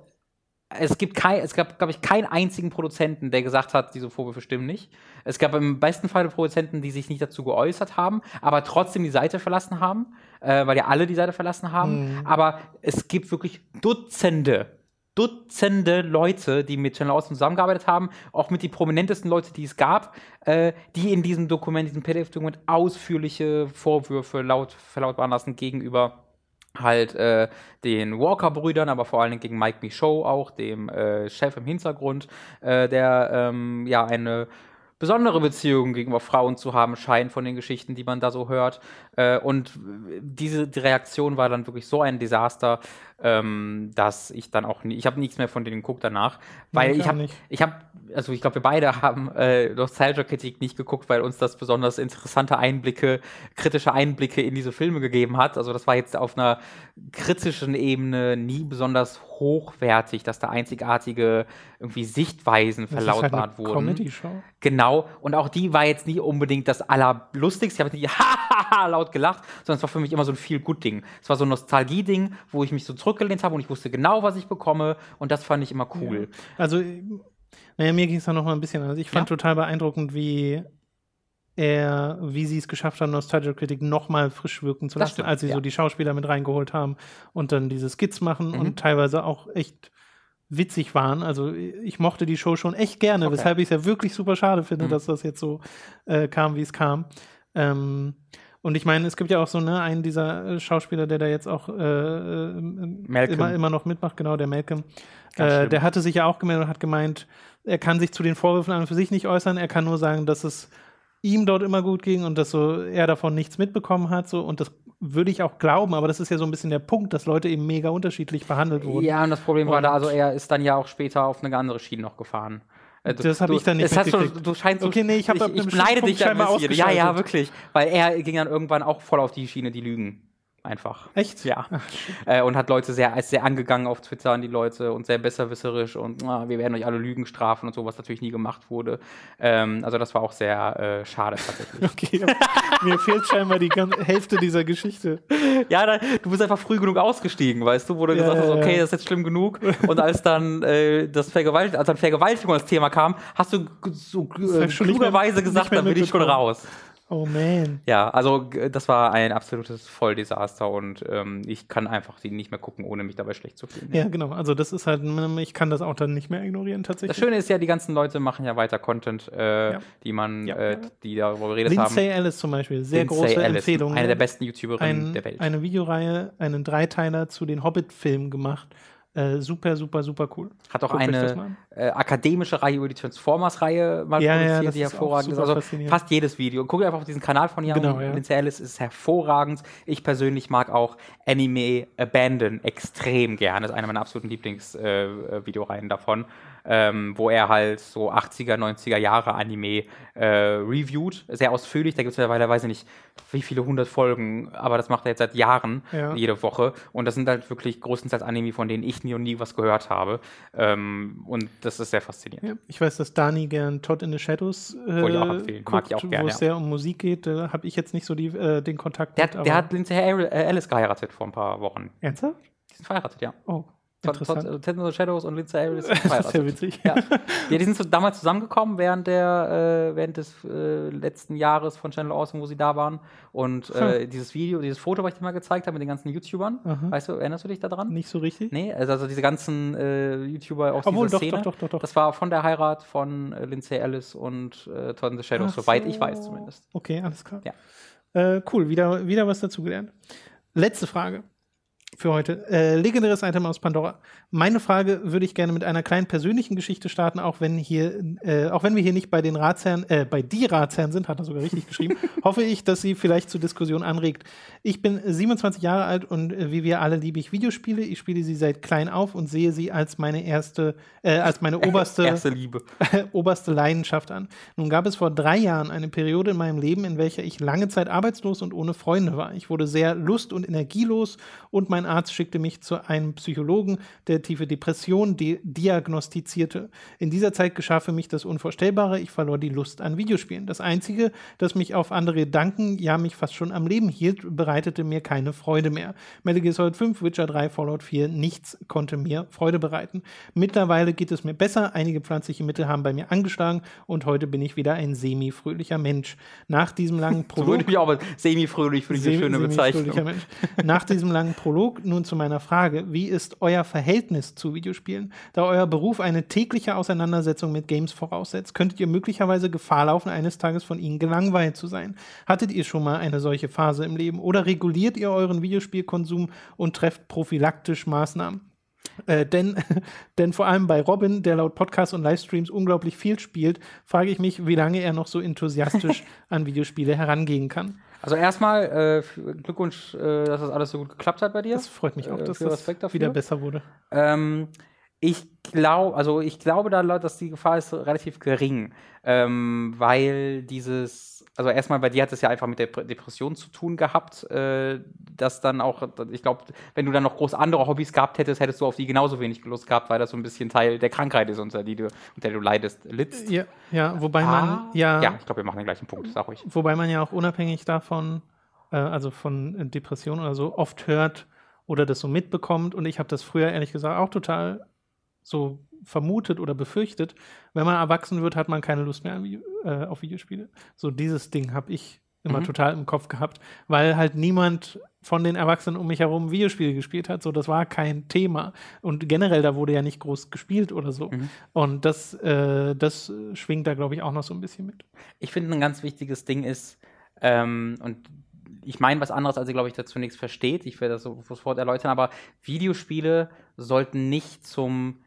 es gibt kein, es gab, glaube ich, keinen einzigen Produzenten, der gesagt hat, diese Vorwürfe stimmen nicht. Es gab im besten Fall Produzenten, die sich nicht dazu geäußert haben, aber trotzdem die Seite verlassen haben, äh, weil ja alle die Seite verlassen haben. Aber es gibt wirklich Dutzende, Dutzende Leute, die mit Channel Awesome zusammengearbeitet haben, auch mit die prominentesten Leute, die es gab, äh, die in diesem Dokument, diesem PDF-Dokument ausführliche Vorwürfe laut verlautbaren lassen gegenüber halt äh, den Walker-Brüdern, aber vor allen Dingen gegen Mike Michaud auch, dem äh, Chef im Hintergrund, äh, der ähm, ja eine besondere Beziehung gegenüber Frauen zu haben scheint von den Geschichten, die man da so hört. Äh, und diese die Reaktion war dann wirklich so ein Desaster, ähm, dass ich dann auch nie, ich habe nichts mehr von denen geguckt danach, weil ich habe, nicht. ich habe, also ich glaube, wir beide haben äh, Nostalgia-Kritik nicht geguckt, weil uns das besonders interessante Einblicke, kritische Einblicke in diese Filme gegeben hat. Also das war jetzt auf einer kritischen Ebene nie besonders hochwertig, dass da einzigartige irgendwie Sichtweisen Das halt verlautbart eine wurden. Comedy-Show. Genau, und auch die war jetzt nie unbedingt das Allerlustigste. Ich habe nicht [LAUGHS] laut gelacht, sondern es war für mich immer so ein Feel-Good-Ding. Es war so ein Nostalgie-Ding, wo ich mich so zurückgelehnt habe und ich wusste genau, was ich bekomme und das fand ich immer cool. Also, naja, mir ging es da noch mal ein bisschen. Also ich fand Ja. total beeindruckend, wie er, wie sie es geschafft haben, Nostalgia Critic noch mal frisch wirken zu lassen, stimmt, als sie ja. so die Schauspieler mit reingeholt haben und dann diese Skits machen Mhm. und teilweise auch echt witzig waren. Also ich mochte die Show schon echt gerne, Okay. weshalb ich es ja wirklich super schade finde, Mhm. dass das jetzt so äh, kam, wie es kam. Ähm, und ich meine, es gibt ja auch so ne, einen dieser äh, Schauspieler, der da jetzt auch äh, äh, immer, immer noch mitmacht, genau, der Malcolm. Äh, der hatte sich ja auch gemeldet und hat gemeint, er kann sich zu den Vorwürfen an und für sich nicht äußern, er kann nur sagen, dass es ihm dort immer gut ging und dass so er davon nichts mitbekommen hat. So, und das würde ich auch glauben, aber das ist ja so ein bisschen der Punkt, dass Leute eben mega unterschiedlich behandelt wurden. Ja, und das Problem war Und- da, also er ist dann ja auch später auf eine andere Schiene noch gefahren. Äh, du- Das hab du- ich dann nicht hast du, du scheinst Okay, nee, ich hab ab ich, ich dich bisschen. Ja, ja, wirklich. Weil er ging dann irgendwann auch voll auf die Schiene, die lügen. Einfach. Echt? Ja. Äh, und hat Leute sehr, ist sehr angegangen auf Twitter an die Leute und sehr besserwisserisch und ah, wir werden euch alle Lügen strafen und so, was natürlich nie gemacht wurde. Ähm, also das war auch sehr äh, schade tatsächlich. [LAUGHS] Okay, mir fehlt scheinbar die ganze Hälfte dieser Geschichte. Ja, da, du bist einfach früh genug ausgestiegen, weißt du, wo du Ja, gesagt hast, okay, das ist jetzt schlimm genug. Und als dann äh, das Vergewalt als dann Vergewaltigung als Thema kam, hast du so äh, klugerweise gesagt, dann bin ich schon raus. Oh man. Ja, also das war ein absolutes Volldesaster und ähm, ich kann einfach die nicht mehr gucken, ohne mich dabei schlecht zu fühlen. Ja, genau. Also das ist halt, ich kann das auch dann nicht mehr ignorieren tatsächlich. Das Schöne ist ja, die ganzen Leute machen ja weiter Content, äh, Ja. die man, Ja. äh, die darüber geredet Lindsay haben. Ellis zum Beispiel, sehr Lindsay große Ellis, Empfehlung. Eine der besten YouTuberinnen ein, der Welt. Eine Videoreihe, einen Dreiteiler zu den Hobbit-Filmen gemacht. Äh, super, super, super cool. Hat auch Guckt eine äh, akademische Reihe über die Transformers-Reihe mal Ja, ja, produziert, das die hervorragend ist. Also fast jedes Video. Guckt einfach auf diesen Kanal von ihr. Genau, ja. Lindsay Ellis ist hervorragend. Ich persönlich mag auch Anime Abandon extrem gerne. Das ist eine meiner absoluten Lieblings-Videoreihen äh, davon. Ähm, wo er halt so 80er, 90er Jahre Anime äh, reviewt. Sehr ausführlich. Da gibt es mittlerweile, weiß ich nicht, wie viele hundert Folgen, aber das macht er jetzt seit Jahren, Ja. jede Woche. Und das sind halt wirklich größtenteils Anime, von denen ich nie und nie was gehört habe. Ähm, und das ist sehr faszinierend. Ja, ich weiß, dass Dani gern Todd in the Shadows äh, Wollte ich auch empfehlen. Mag ich auch guckt, gern, wo es ja. sehr um Musik geht. Da habe ich jetzt nicht so die, äh, den Kontakt Der, mit. hat- der hat Lindsay Ellis geheiratet vor ein paar Wochen. Ernsthaft? Die sind verheiratet, ja. Oh. Interessant. Todd, Todd, the Shadows und Lindsay Ellis. sind [LAUGHS] Das ist ja witzig. Ja. ja, die sind so damals zusammengekommen während der äh, während des äh, letzten Jahres von Channel Awesome, wo sie da waren. Und äh, dieses Video, dieses Foto, was ich dir mal gezeigt habe mit den ganzen YouTubern, Aha. weißt du, erinnerst du dich daran? Nicht so richtig? Nee, also, also diese ganzen äh, YouTuber aus Obwohl, dieser doch, Szene. doch, doch, doch, doch. Das war von der Heirat von äh, Lindsay Ellis und äh, Todd and the Shadows, Ach soweit so. ich weiß zumindest. Okay, alles klar. Ja. Äh, cool, wieder, wieder was dazugelernt. Letzte Frage für heute. Äh, legendäres Item aus Pandora. Meine Frage würde ich gerne mit einer kleinen persönlichen Geschichte starten, auch wenn hier, äh, auch wenn wir hier nicht bei den Ratsherren, äh, bei die Ratsherren sind, hat er sogar richtig geschrieben, [LAUGHS] hoffe ich, dass sie vielleicht zur Diskussion anregt. Ich bin 27 Jahre alt und äh, wie wir alle liebe ich Videospiele. Ich spiele sie seit klein auf und sehe sie als meine erste, äh, als meine [LAUGHS] oberste Erste Liebe. [LAUGHS] oberste Leidenschaft an. Nun gab es vor drei Jahren eine Periode in meinem Leben, in welcher ich lange Zeit arbeitslos und ohne Freunde war. Ich wurde sehr lust- und energielos und mein Arzt schickte mich zu einem Psychologen, der tiefe Depression di diagnostizierte. In dieser Zeit geschah für mich das Unvorstellbare. Ich verlor die Lust an Videospielen. Das Einzige, das mich auf andere Gedanken, ja mich fast schon am Leben hielt, bereitete mir keine Freude mehr. Metal Gear Solid 5, Witcher 3, Fallout 4, nichts konnte mir Freude bereiten. Mittlerweile geht es mir besser. Einige pflanzliche Mittel haben bei mir angeschlagen und heute bin ich wieder ein semi-fröhlicher Mensch. Nach diesem langen [LAUGHS] So würde Prolog ich auch semi-fröhlich für diese Semi- schöne semi-fröhlicher Bezeichnung. Mensch. Nach diesem langen Prolog [LAUGHS] nun zu meiner Frage. Wie ist euer Verhältnis zu Videospielen? Da euer Beruf eine tägliche Auseinandersetzung mit Games voraussetzt, könntet ihr möglicherweise Gefahr laufen, eines Tages von ihnen gelangweilt zu sein. Hattet ihr schon mal eine solche Phase im Leben? Oder reguliert ihr euren Videospielkonsum und trefft prophylaktisch Maßnahmen? Äh, denn, [LAUGHS] denn vor allem bei Robin, der laut Podcasts und Livestreams unglaublich viel spielt, frage ich mich, wie lange er noch so enthusiastisch [LAUGHS] an Videospiele herangehen kann. Also erstmal äh, Glückwunsch, äh, dass das alles so gut geklappt hat bei dir. Das freut mich auch, Äh, dass das wieder besser wurde. Ähm, ich glaube, also ich glaube da, Leute, dass die Gefahr ist relativ gering, ähm, weil dieses, also erstmal bei dir hat es ja einfach mit der Pre- Depression zu tun gehabt, äh, dass dann auch, ich glaube, wenn du dann noch groß andere Hobbys gehabt hättest, hättest du auf die genauso wenig Lust gehabt, weil das so ein bisschen Teil der Krankheit ist, unter die du, unter der du leidest, litzt. Ja, ja wobei man Ah, ja, ja, ich glaube, wir machen den gleichen Punkt, sag ruhig. wobei man ja auch unabhängig davon, äh, also von Depressionen oder so, oft hört oder das so mitbekommt. Und ich habe das früher ehrlich gesagt auch total so vermutet oder befürchtet. Wenn man erwachsen wird, hat man keine Lust mehr äh, auf Videospiele. So dieses Ding habe ich immer Mhm. total im Kopf gehabt, weil halt niemand von den Erwachsenen um mich herum Videospiele gespielt hat. So, das war kein Thema. Und generell, da wurde ja nicht groß gespielt oder so. Mhm. Und das, äh, das schwingt da, glaube ich, auch noch so ein bisschen mit. Ich finde, ein ganz wichtiges Ding ist, ähm, und ich meine was anderes, als ihr, glaube ich, dazu nichts versteht. Ich werde das so sofort erläutern, aber Videospiele sollten nicht zum,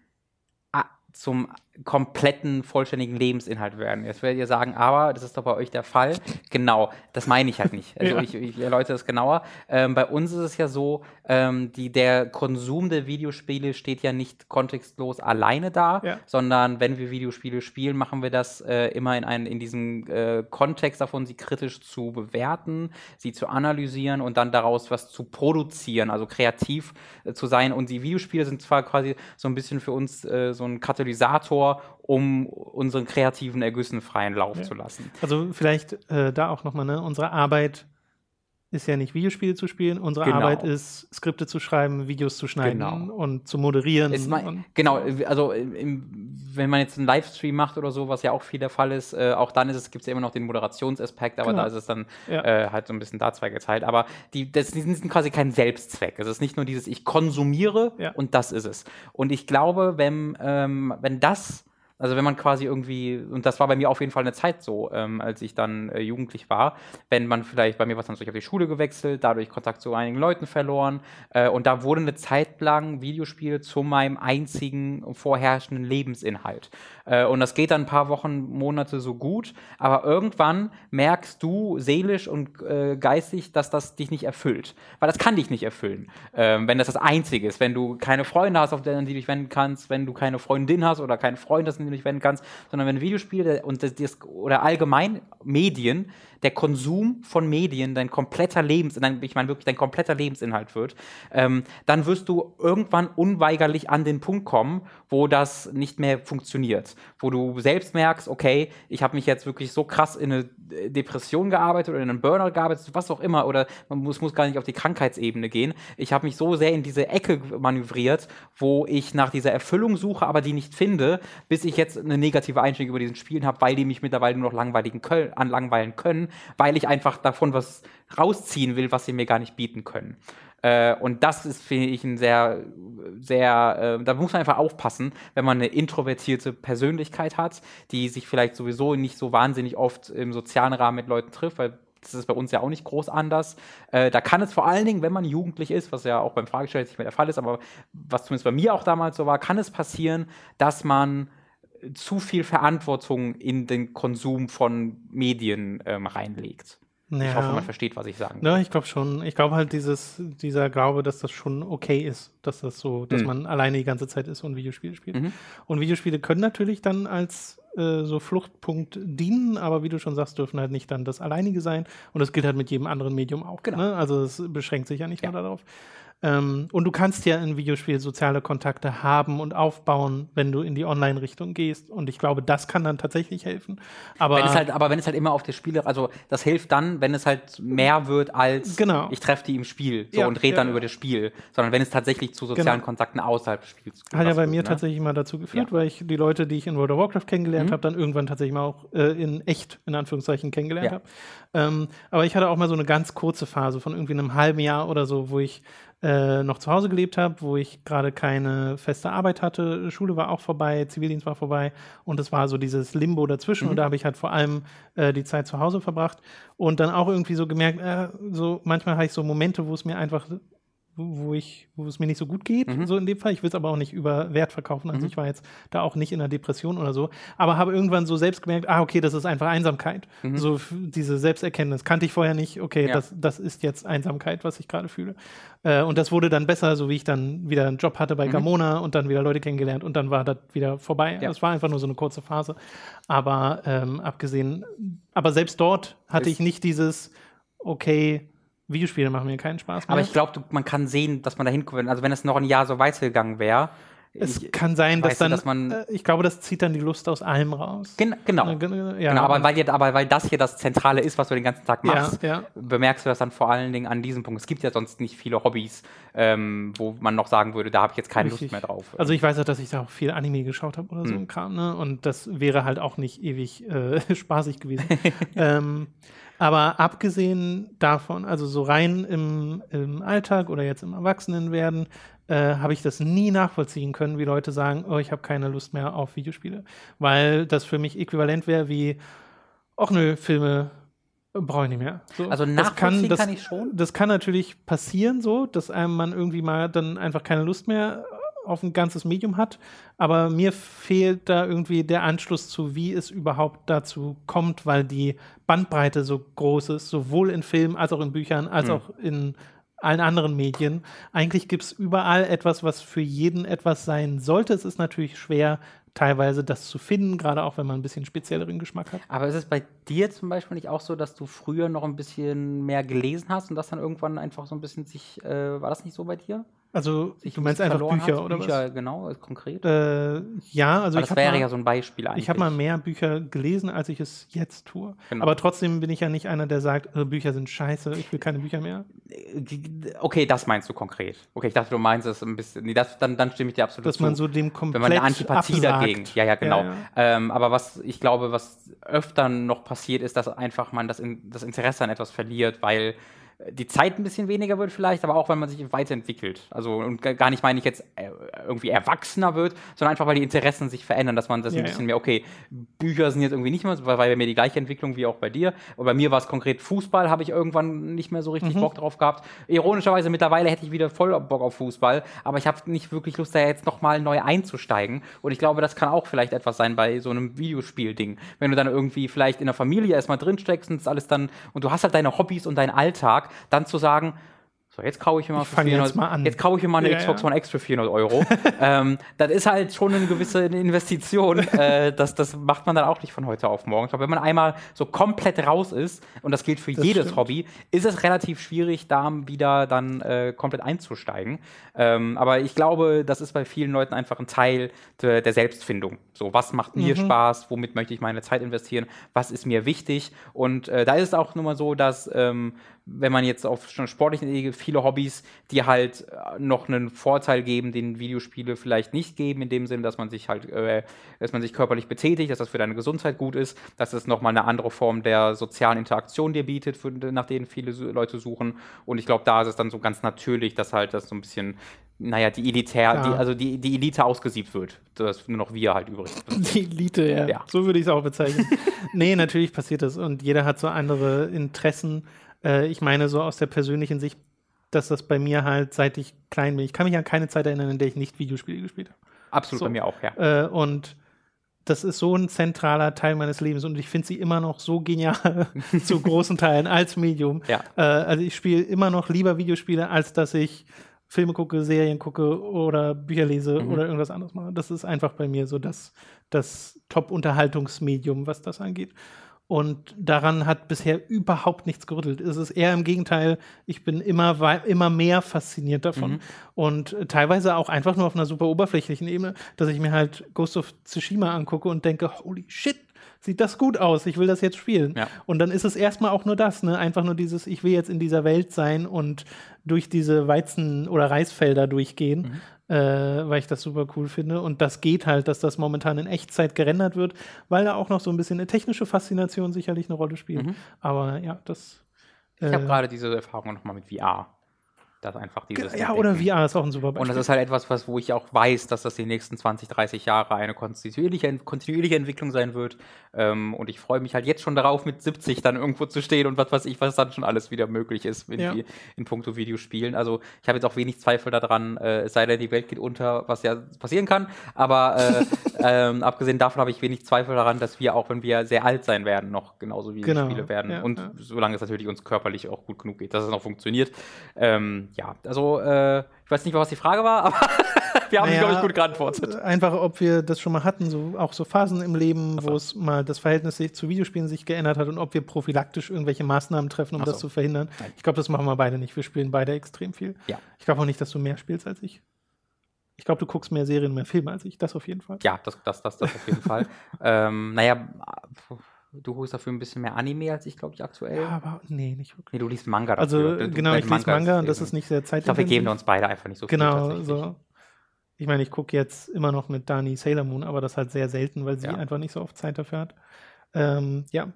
zum kompletten, vollständigen Lebensinhalt werden. Jetzt werdet ihr sagen, aber das ist doch bei euch der Fall. Genau, das meine ich halt nicht. [LAUGHS] Also Ja. ich, ich erläutere das genauer. Ähm, bei uns ist es ja so, ähm, die, der Konsum der Videospiele steht ja nicht kontextlos alleine da, Ja. sondern wenn wir Videospiele spielen, machen wir das äh, immer in, einen, in diesem äh, Kontext davon, sie kritisch zu bewerten, sie zu analysieren und dann daraus was zu produzieren, also kreativ äh, zu sein. Und die Videospiele sind zwar quasi so ein bisschen für uns äh, so ein Katalysator, um unseren kreativen Ergüssen freien Lauf Ja. zu lassen. Also vielleicht äh, da auch nochmal, ne? Unsere Arbeit ist ja nicht Videospiele zu spielen, unsere Genau. Arbeit ist Skripte zu schreiben, Videos zu schneiden Genau. und zu moderieren. Es mei- und genau, also im, wenn man jetzt einen Livestream macht oder so, was ja auch viel der Fall ist, äh, auch dann ist es, gibt es ja immer noch den Moderationsaspekt, aber Genau. da ist es dann Ja. äh, halt so ein bisschen da zweigeteilt. Aber die, das die sind quasi kein Selbstzweck. Es ist nicht nur dieses, ich konsumiere Ja. und das ist es. Und ich glaube, wenn, ähm, wenn das also wenn man quasi irgendwie, und das war bei mir auf jeden Fall eine Zeit so, ähm, als ich dann äh, jugendlich war, wenn man vielleicht, bei mir war es dann so, ich habe die Schule gewechselt, dadurch Kontakt zu einigen Leuten verloren äh, und da wurde eine Zeit lang Videospiele zu meinem einzigen vorherrschenden Lebensinhalt. Äh, und das geht dann ein paar Wochen, Monate so gut, aber irgendwann merkst du seelisch und äh, geistig, dass das dich nicht erfüllt. Weil das kann dich nicht erfüllen, ähm, wenn das das Einzige ist. Wenn du keine Freunde hast, auf denen du dich wenden kannst, wenn du keine Freundin hast oder keinen Freund hast, an persönlich wenden kannst, sondern wenn Videospiele und das, das, oder allgemein Medien der Konsum von Medien dein kompletter Lebens, ich meine wirklich dein kompletter Lebensinhalt wird, ähm, dann wirst du irgendwann unweigerlich an den Punkt kommen, wo das nicht mehr funktioniert, wo du selbst merkst, okay, ich habe mich jetzt wirklich so krass in eine Depression gearbeitet oder in einen Burnout gearbeitet, was auch immer, oder man muss, muss gar nicht auf die Krankheitsebene gehen. Ich habe mich so sehr in diese Ecke manövriert, wo ich nach dieser Erfüllung suche, aber die nicht finde, bis ich jetzt eine negative Einstellung über diesen Spielen habe, weil die mich mittlerweile nur noch langweiligen können, an langweilen können, weil ich einfach davon was rausziehen will, was sie mir gar nicht bieten können. Äh, und das ist, finde ich, ein sehr, sehr, äh, da muss man einfach aufpassen, wenn man eine introvertierte Persönlichkeit hat, die sich vielleicht sowieso nicht so wahnsinnig oft im sozialen Rahmen mit Leuten trifft, weil das ist bei uns ja auch nicht groß anders. Äh, da kann es vor allen Dingen, wenn man jugendlich ist, was ja auch beim Fragesteller nicht mehr der Fall ist, aber was zumindest bei mir auch damals so war, kann es passieren, dass man zu viel Verantwortung in den Konsum von Medien ähm, reinlegt. Ja. Ich hoffe, man versteht, was ich sagen will. Ja, ich glaube schon. Ich glaube halt dieses, dieser Glaube, dass das schon okay ist, dass das so, dass mhm. man alleine die ganze Zeit ist und Videospiele spielt. Mhm. Und Videospiele können natürlich dann als äh, so Fluchtpunkt dienen, aber wie du schon sagst, dürfen halt nicht dann das Alleinige sein. Und das gilt halt mit jedem anderen Medium auch. Genau. Ne? Also es beschränkt sich ja nicht ja. nur darauf. Ähm, und du kannst ja in Videospielen soziale Kontakte haben und aufbauen, wenn du in die Online-Richtung gehst. Und ich glaube, das kann dann tatsächlich helfen. Aber, wenn es halt, aber wenn es halt immer auf der Spiele, also das hilft dann, wenn es halt mehr wird als genau. ich treffe die im Spiel so, ja, und rede ja. dann über das Spiel, sondern wenn es tatsächlich zu sozialen genau. Kontakten außerhalb des Spiels Hat ja bei mir ne? tatsächlich mal dazu geführt, weil ich die Leute, die ich in World of Warcraft kennengelernt mhm. habe, dann irgendwann tatsächlich mal auch äh, in echt, in Anführungszeichen, kennengelernt habe. Ähm, aber ich hatte auch mal so eine ganz kurze Phase von irgendwie einem halben Jahr oder so, wo ich äh, noch zu Hause gelebt habe, wo ich gerade keine feste Arbeit hatte. Schule war auch vorbei, Zivildienst war vorbei und es war so dieses Limbo dazwischen mhm. und da habe ich halt vor allem äh, die Zeit zu Hause verbracht und dann auch irgendwie so gemerkt, äh, so manchmal habe ich so Momente, wo es mir einfach wo ich, wo es mir nicht so gut geht, mhm. so in dem Fall. Ich will es aber auch nicht über Wert verkaufen. Also mhm. ich war jetzt da auch nicht in einer Depression oder so, aber habe irgendwann so selbst gemerkt, ah, okay, das ist einfach Einsamkeit. Mhm. So diese Selbsterkenntnis kannte ich vorher nicht. Okay, ja. das, das ist jetzt Einsamkeit, was ich gerade fühle. Äh, und das wurde dann besser, so wie ich dann wieder einen Job hatte bei mhm. Gamona und dann wieder Leute kennengelernt und dann war das wieder vorbei. Ja. Das war einfach nur so eine kurze Phase. Aber ähm, abgesehen, aber selbst dort hatte ist ich nicht dieses, okay, Videospiele machen mir keinen Spaß mehr. Aber ich glaube, man kann sehen, dass man da hinkommt. Also wenn es noch ein Jahr so weitergegangen wäre. Es ich, kann sein, dass dann, dass man, äh, ich glaube, das zieht dann die Lust aus allem raus. Gen genau. Ja, genau, aber weil, hier, aber weil das hier das Zentrale ist, was du den ganzen Tag machst, ja, ja. bemerkst du das dann vor allen Dingen an diesem Punkt. Es gibt ja sonst nicht viele Hobbys, ähm, wo man noch sagen würde, da habe ich jetzt keine Richtig. Lust mehr drauf. Also ich weiß ja, dass ich da auch viel Anime geschaut habe oder hm. so ein Kram, ne? Und das wäre halt auch nicht ewig äh, [LAUGHS] spaßig gewesen. [LAUGHS] ähm, aber abgesehen davon, also so rein im, im Alltag oder jetzt im Erwachsenenwerden, äh, habe ich das nie nachvollziehen können, wie Leute sagen, oh, ich habe keine Lust mehr auf Videospiele. Weil das für mich äquivalent wäre wie, ach nö, Filme brauche ich nicht mehr. So, also nachvollziehen das kann, das, kann ich schon. Das kann natürlich passieren so, dass einem man irgendwie mal dann einfach keine Lust mehr auf ein ganzes Medium hat, aber mir fehlt da irgendwie der Anschluss zu, wie es überhaupt dazu kommt, weil die Bandbreite so groß ist, sowohl in Filmen als auch in Büchern, als mhm. auch in allen anderen Medien. Eigentlich gibt es überall etwas, was für jeden etwas sein sollte. Es ist natürlich schwer, teilweise das zu finden, gerade auch wenn man ein bisschen spezielleren Geschmack hat. Aber ist es bei dir zum Beispiel nicht auch so, dass du früher noch ein bisschen mehr gelesen hast und das dann irgendwann einfach so ein bisschen sich, äh, war das nicht so bei dir? Also, ich du meinst einfach Bücher hast, oder Bücher, was? genau, konkret? Äh, ja, also Aber ich Das wäre mal, ja so ein Beispiel eigentlich. Ich habe mal mehr Bücher gelesen, als ich es jetzt tue. Genau. Aber trotzdem bin ich ja nicht einer, der sagt, äh, Bücher sind scheiße, ich will keine Bücher mehr. Okay, das meinst du konkret. Okay, ich dachte, du meinst es ein bisschen. Nee, das, dann, dann stimme ich dir absolut Dass zu. Dass man so dem komplett Wenn man eine Antipathie absagt. dagegen. Ja, ja, genau. Ja, ja. Ähm, aber was ich glaube, was öfter noch passiert, ist, dass einfach man das, in, das Interesse an etwas verliert, weil die Zeit ein bisschen weniger wird vielleicht, aber auch, weil man sich weiterentwickelt. Also und gar nicht meine ich jetzt äh, irgendwie erwachsener wird, sondern einfach, weil die Interessen sich verändern, dass man das ja, ein bisschen ja. mehr, okay, Bücher sind jetzt irgendwie nicht mehr, weil bei mir die gleiche Entwicklung wie auch bei dir. Und bei mir war es konkret Fußball, habe ich irgendwann nicht mehr so richtig mhm. Bock drauf gehabt. Ironischerweise mittlerweile hätte ich wieder voll Bock auf Fußball, aber ich habe nicht wirklich Lust, da jetzt nochmal neu einzusteigen. Und ich glaube, das kann auch vielleicht etwas sein bei so einem Videospiel-Ding. Wenn du dann irgendwie vielleicht in der Familie erstmal drinsteckst und alles dann, und du hast halt deine Hobbys und deinen Alltag, dann zu sagen, so, jetzt kaufe ich mir mal, Ich für fang 400, jetzt mal jetzt kaufe ich mir mal eine Ja, Xbox. One X für 400 Euro. [LAUGHS] ähm, das ist halt schon eine gewisse Investition. [LAUGHS] äh, das, das macht man dann auch nicht von heute auf morgen. Ich glaube, wenn man einmal so komplett raus ist, und das gilt für Das jedes stimmt. Hobby, ist es relativ schwierig, da wieder dann äh, komplett einzusteigen. Ähm, aber ich glaube, das ist bei vielen Leuten einfach ein Teil der Selbstfindung. So, was macht mir Spaß? Womit möchte ich meine Zeit investieren? Was ist mir wichtig? Und äh, da ist es auch nun mal so, dass ähm, wenn man jetzt auf schon sportlichen Ebene viele Hobbys, die halt äh, noch einen Vorteil geben, den Videospiele vielleicht nicht geben, in dem Sinne, dass man sich halt, äh, dass man sich körperlich betätigt, dass das für deine Gesundheit gut ist, dass es nochmal eine andere Form der sozialen Interaktion dir bietet, für, nach denen viele Leute suchen. Und ich glaube, da ist es dann so ganz natürlich, dass halt das so ein bisschen, naja, die Elitär, die, also die, die Elite ausgesiebt wird. Dass nur noch wir halt übrig sind. [LAUGHS] Die Elite, ja. Ja. So würde ich es auch bezeichnen. [LAUGHS] nee, natürlich passiert das und jeder hat so andere Interessen. Äh, ich meine, so aus der persönlichen Sicht, dass das bei mir halt, seit ich klein bin, ich kann mich an keine Zeit erinnern, in der ich nicht Videospiele gespielt habe. Absolut So. bei mir auch, ja. Äh, und das ist so ein zentraler Teil meines Lebens und ich finde sie immer noch so genial [LAUGHS] zu großen Teilen als Medium. Ja. Äh, also ich spiele immer noch lieber Videospiele, als dass ich Filme gucke, Serien gucke oder Bücher lese Mhm. oder irgendwas anderes mache. Das ist einfach bei mir so das, das Top-Unterhaltungsmedium, was das angeht. Und daran hat bisher überhaupt nichts gerüttelt. Es ist eher im Gegenteil, ich bin immer, immer mehr fasziniert davon. Mhm. Und äh, teilweise auch einfach nur auf einer super oberflächlichen Ebene, dass ich mir halt Ghost of Tsushima angucke und denke, holy shit, sieht das gut aus, ich will das jetzt spielen. Ja. Und dann ist es erstmal auch nur das, ne? Einfach nur dieses, ich will jetzt in dieser Welt sein und durch diese Weizen- oder Reisfelder durchgehen, Mhm. äh, weil ich das super cool finde. Und das geht halt, dass das momentan in Echtzeit gerendert wird, weil da auch noch so ein bisschen eine technische Faszination sicherlich eine Rolle spielt. Aber ja, das. Mhm. Ich habe äh, gerade diese Erfahrung nochmal mit VR. Das einfach dieses. ja, oder. VR ist auch ein super Und Beispiel. das ist halt etwas, was, wo ich auch weiß, dass das die nächsten 20, 30 Jahre eine kontinuierliche, kontinuierliche Entwicklung sein wird. Ähm, und ich freue mich halt jetzt schon darauf, mit 70 dann irgendwo zu stehen und was weiß ich, was dann schon alles wieder möglich ist in, Ja. die- in puncto Videospielen. Also ich habe jetzt auch wenig Zweifel daran, äh, es sei denn, die Welt geht unter, was ja passieren kann. Aber äh, [LAUGHS] ähm, abgesehen davon habe ich wenig Zweifel daran, dass wir auch, wenn wir sehr alt sein werden, noch genauso Videospiele Genau, werden. ja, und ja. solange es natürlich uns körperlich auch gut genug geht, dass es noch funktioniert. Ähm, ja, also äh, ich weiß nicht, was die Frage war, [LAUGHS] aber wir haben, Naja, glaube ich, gut geantwortet. Einfach, ob wir das schon mal hatten, so auch so Phasen im Leben, so. wo es mal das Verhältnis sich zu Videospielen sich geändert hat und ob wir prophylaktisch irgendwelche Maßnahmen treffen, um Ach das so. zu verhindern. Nein. Ich glaube, das machen wir beide nicht. Wir spielen beide extrem viel. Ja. Ich glaube auch nicht, dass du mehr spielst als ich. Ich glaube, du guckst mehr Serien, mehr Filme als ich. Das auf jeden Fall. Ja, das, das, das, das auf jeden Fall. [LAUGHS] Ähm, naja, du holst dafür ein bisschen mehr Anime als ich, glaube ich, aktuell. Ja, aber nee, nicht wirklich. Nee, du liest Manga Also dafür. Du- du- genau, ich lese Manga und das ist nicht sehr Ich glaube, wir zeitintensiv. geben uns beide einfach nicht so viel. Genau, so. Ich meine, ich gucke jetzt immer noch mit Dani Sailor Moon, aber das halt sehr selten, weil sie Ja. einfach nicht so oft Zeit dafür hat. Ähm, ja.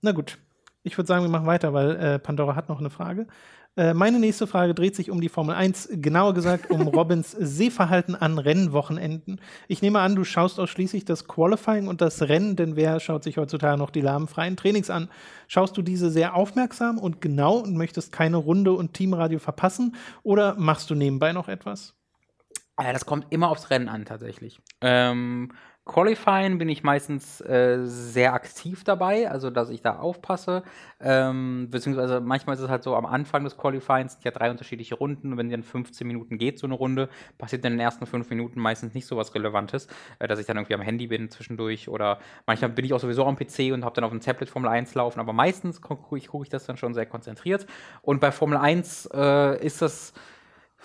Na gut. Ich würde sagen, wir machen weiter, weil äh, Pandora hat noch eine Frage. Äh, meine nächste Frage dreht sich um die Formel 1, genauer gesagt um [LAUGHS] Robins Sehverhalten an Rennwochenenden. Ich nehme an, du schaust ausschließlich das Qualifying und das Rennen, denn wer schaut sich heutzutage noch die lahmenfreien Trainings an? Schaust du diese sehr aufmerksam und genau und möchtest keine Runde und Teamradio verpassen oder machst du nebenbei noch etwas? Äh, das kommt immer aufs Rennen an, tatsächlich. Ähm, Qualifying bin ich meistens äh, sehr aktiv dabei, also dass ich da aufpasse. Ähm, beziehungsweise manchmal ist es halt so, am Anfang des Qualifyings sind ja drei unterschiedliche Runden und wenn die dann 15 Minuten geht, so eine Runde, passiert in den ersten fünf Minuten meistens nicht so was Relevantes, äh, dass ich dann irgendwie am Handy bin zwischendurch oder manchmal bin ich auch sowieso am PC und habe dann auf dem Tablet Formel 1 laufen, aber meistens gucke ich, guck ich das dann schon sehr konzentriert. Und bei Formel 1 äh, ist das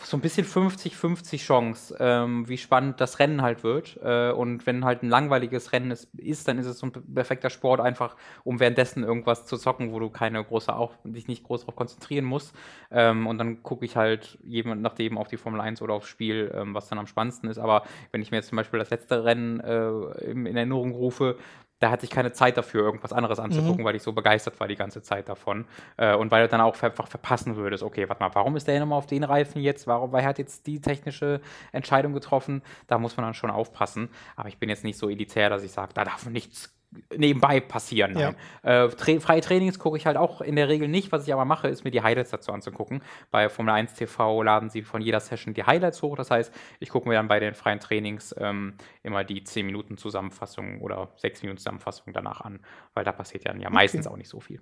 so ein bisschen 50-50 Chance, ähm, wie spannend das Rennen halt wird. Äh, und wenn halt ein langweiliges Rennen ist, ist, dann ist es so ein perfekter Sport einfach, um währenddessen irgendwas zu zocken, wo du keine große auch dich nicht groß darauf konzentrieren musst. Ähm, und dann gucke ich halt jemand nachdem auf die Formel 1 oder aufs Spiel, ähm, was dann am spannendsten ist. Aber wenn ich mir jetzt zum Beispiel das letzte Rennen äh, in, in Erinnerung rufe, da hatte ich keine Zeit dafür, irgendwas anderes anzugucken, weil ich so begeistert war die ganze Zeit davon. Äh, und weil du dann auch einfach verpassen würdest, okay, warte mal, warum ist der nochmal auf den Reifen jetzt? Warum, weil er hat jetzt die technische Entscheidung getroffen? Da muss man dann schon aufpassen. Aber ich bin jetzt nicht so elitär, dass ich sage, da darf nichts nebenbei passieren. Nein. Äh, tra freie Trainings gucke ich halt auch in der Regel nicht. Was ich aber mache, ist mir die Highlights dazu anzugucken. Bei Formel 1 TV laden sie von jeder Session die Highlights hoch. Das heißt, ich gucke mir dann bei den freien Trainings ähm, immer die 10 Minuten Zusammenfassung oder 6 Minuten Zusammenfassung danach an, weil da passiert ja, ja meistens auch nicht so viel.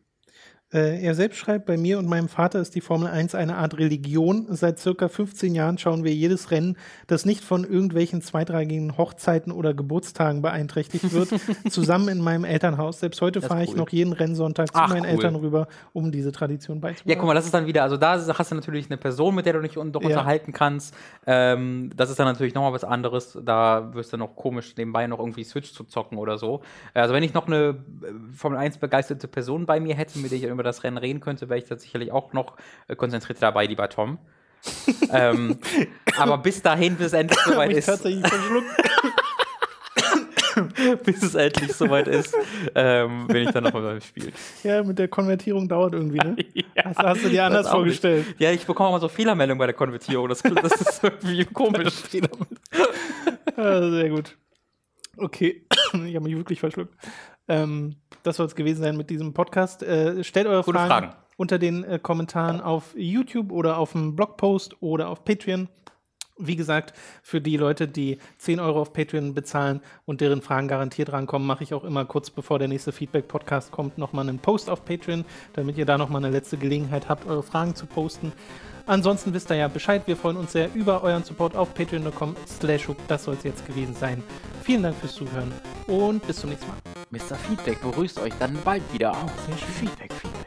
Äh, er selbst schreibt, bei mir und meinem Vater ist die Formel 1 eine Art Religion. Seit circa 15 Jahren schauen wir jedes Rennen, das nicht von irgendwelchen zweitrangigen Hochzeiten oder Geburtstagen beeinträchtigt wird, [LAUGHS] zusammen in meinem Elternhaus. Selbst heute fahre ich noch jeden Rennsonntag zu Ach, meinen cool. Eltern rüber, um diese Tradition beizubehalten. Ja, guck mal, das ist dann wieder, also da hast du natürlich eine Person, mit der du dich un doch Ja. unterhalten kannst. Ähm, das ist dann natürlich nochmal was anderes. Da wirst du noch komisch nebenbei noch irgendwie Switch zu zocken oder so. Also wenn ich noch eine äh, Formel 1 begeisterte Person bei mir hätte, mit der ich über das Rennen reden könnte, wäre ich da sicherlich auch noch äh, konzentriert dabei, lieber Tom. [LAUGHS] ähm, aber bis dahin, bis es endlich [LAUGHS] soweit ist, tatsächlich verschluckt. [LAUGHS] bis es endlich soweit ist, ähm, bin ich dann noch mal beim Spiel. Ja, mit der Konvertierung dauert irgendwie, ne? Ja, Das hast du dir anders vorgestellt. Nicht. Ja, ich bekomme mal so Fehlermeldungen bei der Konvertierung. Das, das ist irgendwie komisch. Ah, sehr gut. Okay, [CLEARS THROAT] ich habe mich wirklich verschluckt. Ähm, das soll es gewesen sein mit diesem Podcast. Äh, stellt eure Fragen, Fragen. unter den äh, Kommentaren auf YouTube oder auf dem Blogpost oder auf Patreon. Wie gesagt, für die Leute, die 10 Euro auf Patreon bezahlen und deren Fragen garantiert rankommen, mache ich auch immer kurz bevor der nächste Feedback-Podcast kommt, nochmal einen Post auf Patreon, damit ihr da nochmal eine letzte Gelegenheit habt, eure Fragen zu posten. Ansonsten wisst ihr ja Bescheid. Wir freuen uns sehr über euren Support auf patreon.com slash hook. Das soll es jetzt gewesen sein. Vielen Dank fürs Zuhören und bis zum nächsten Mal. Mr. Feedback begrüßt euch dann bald wieder auf Feedback, Feedback.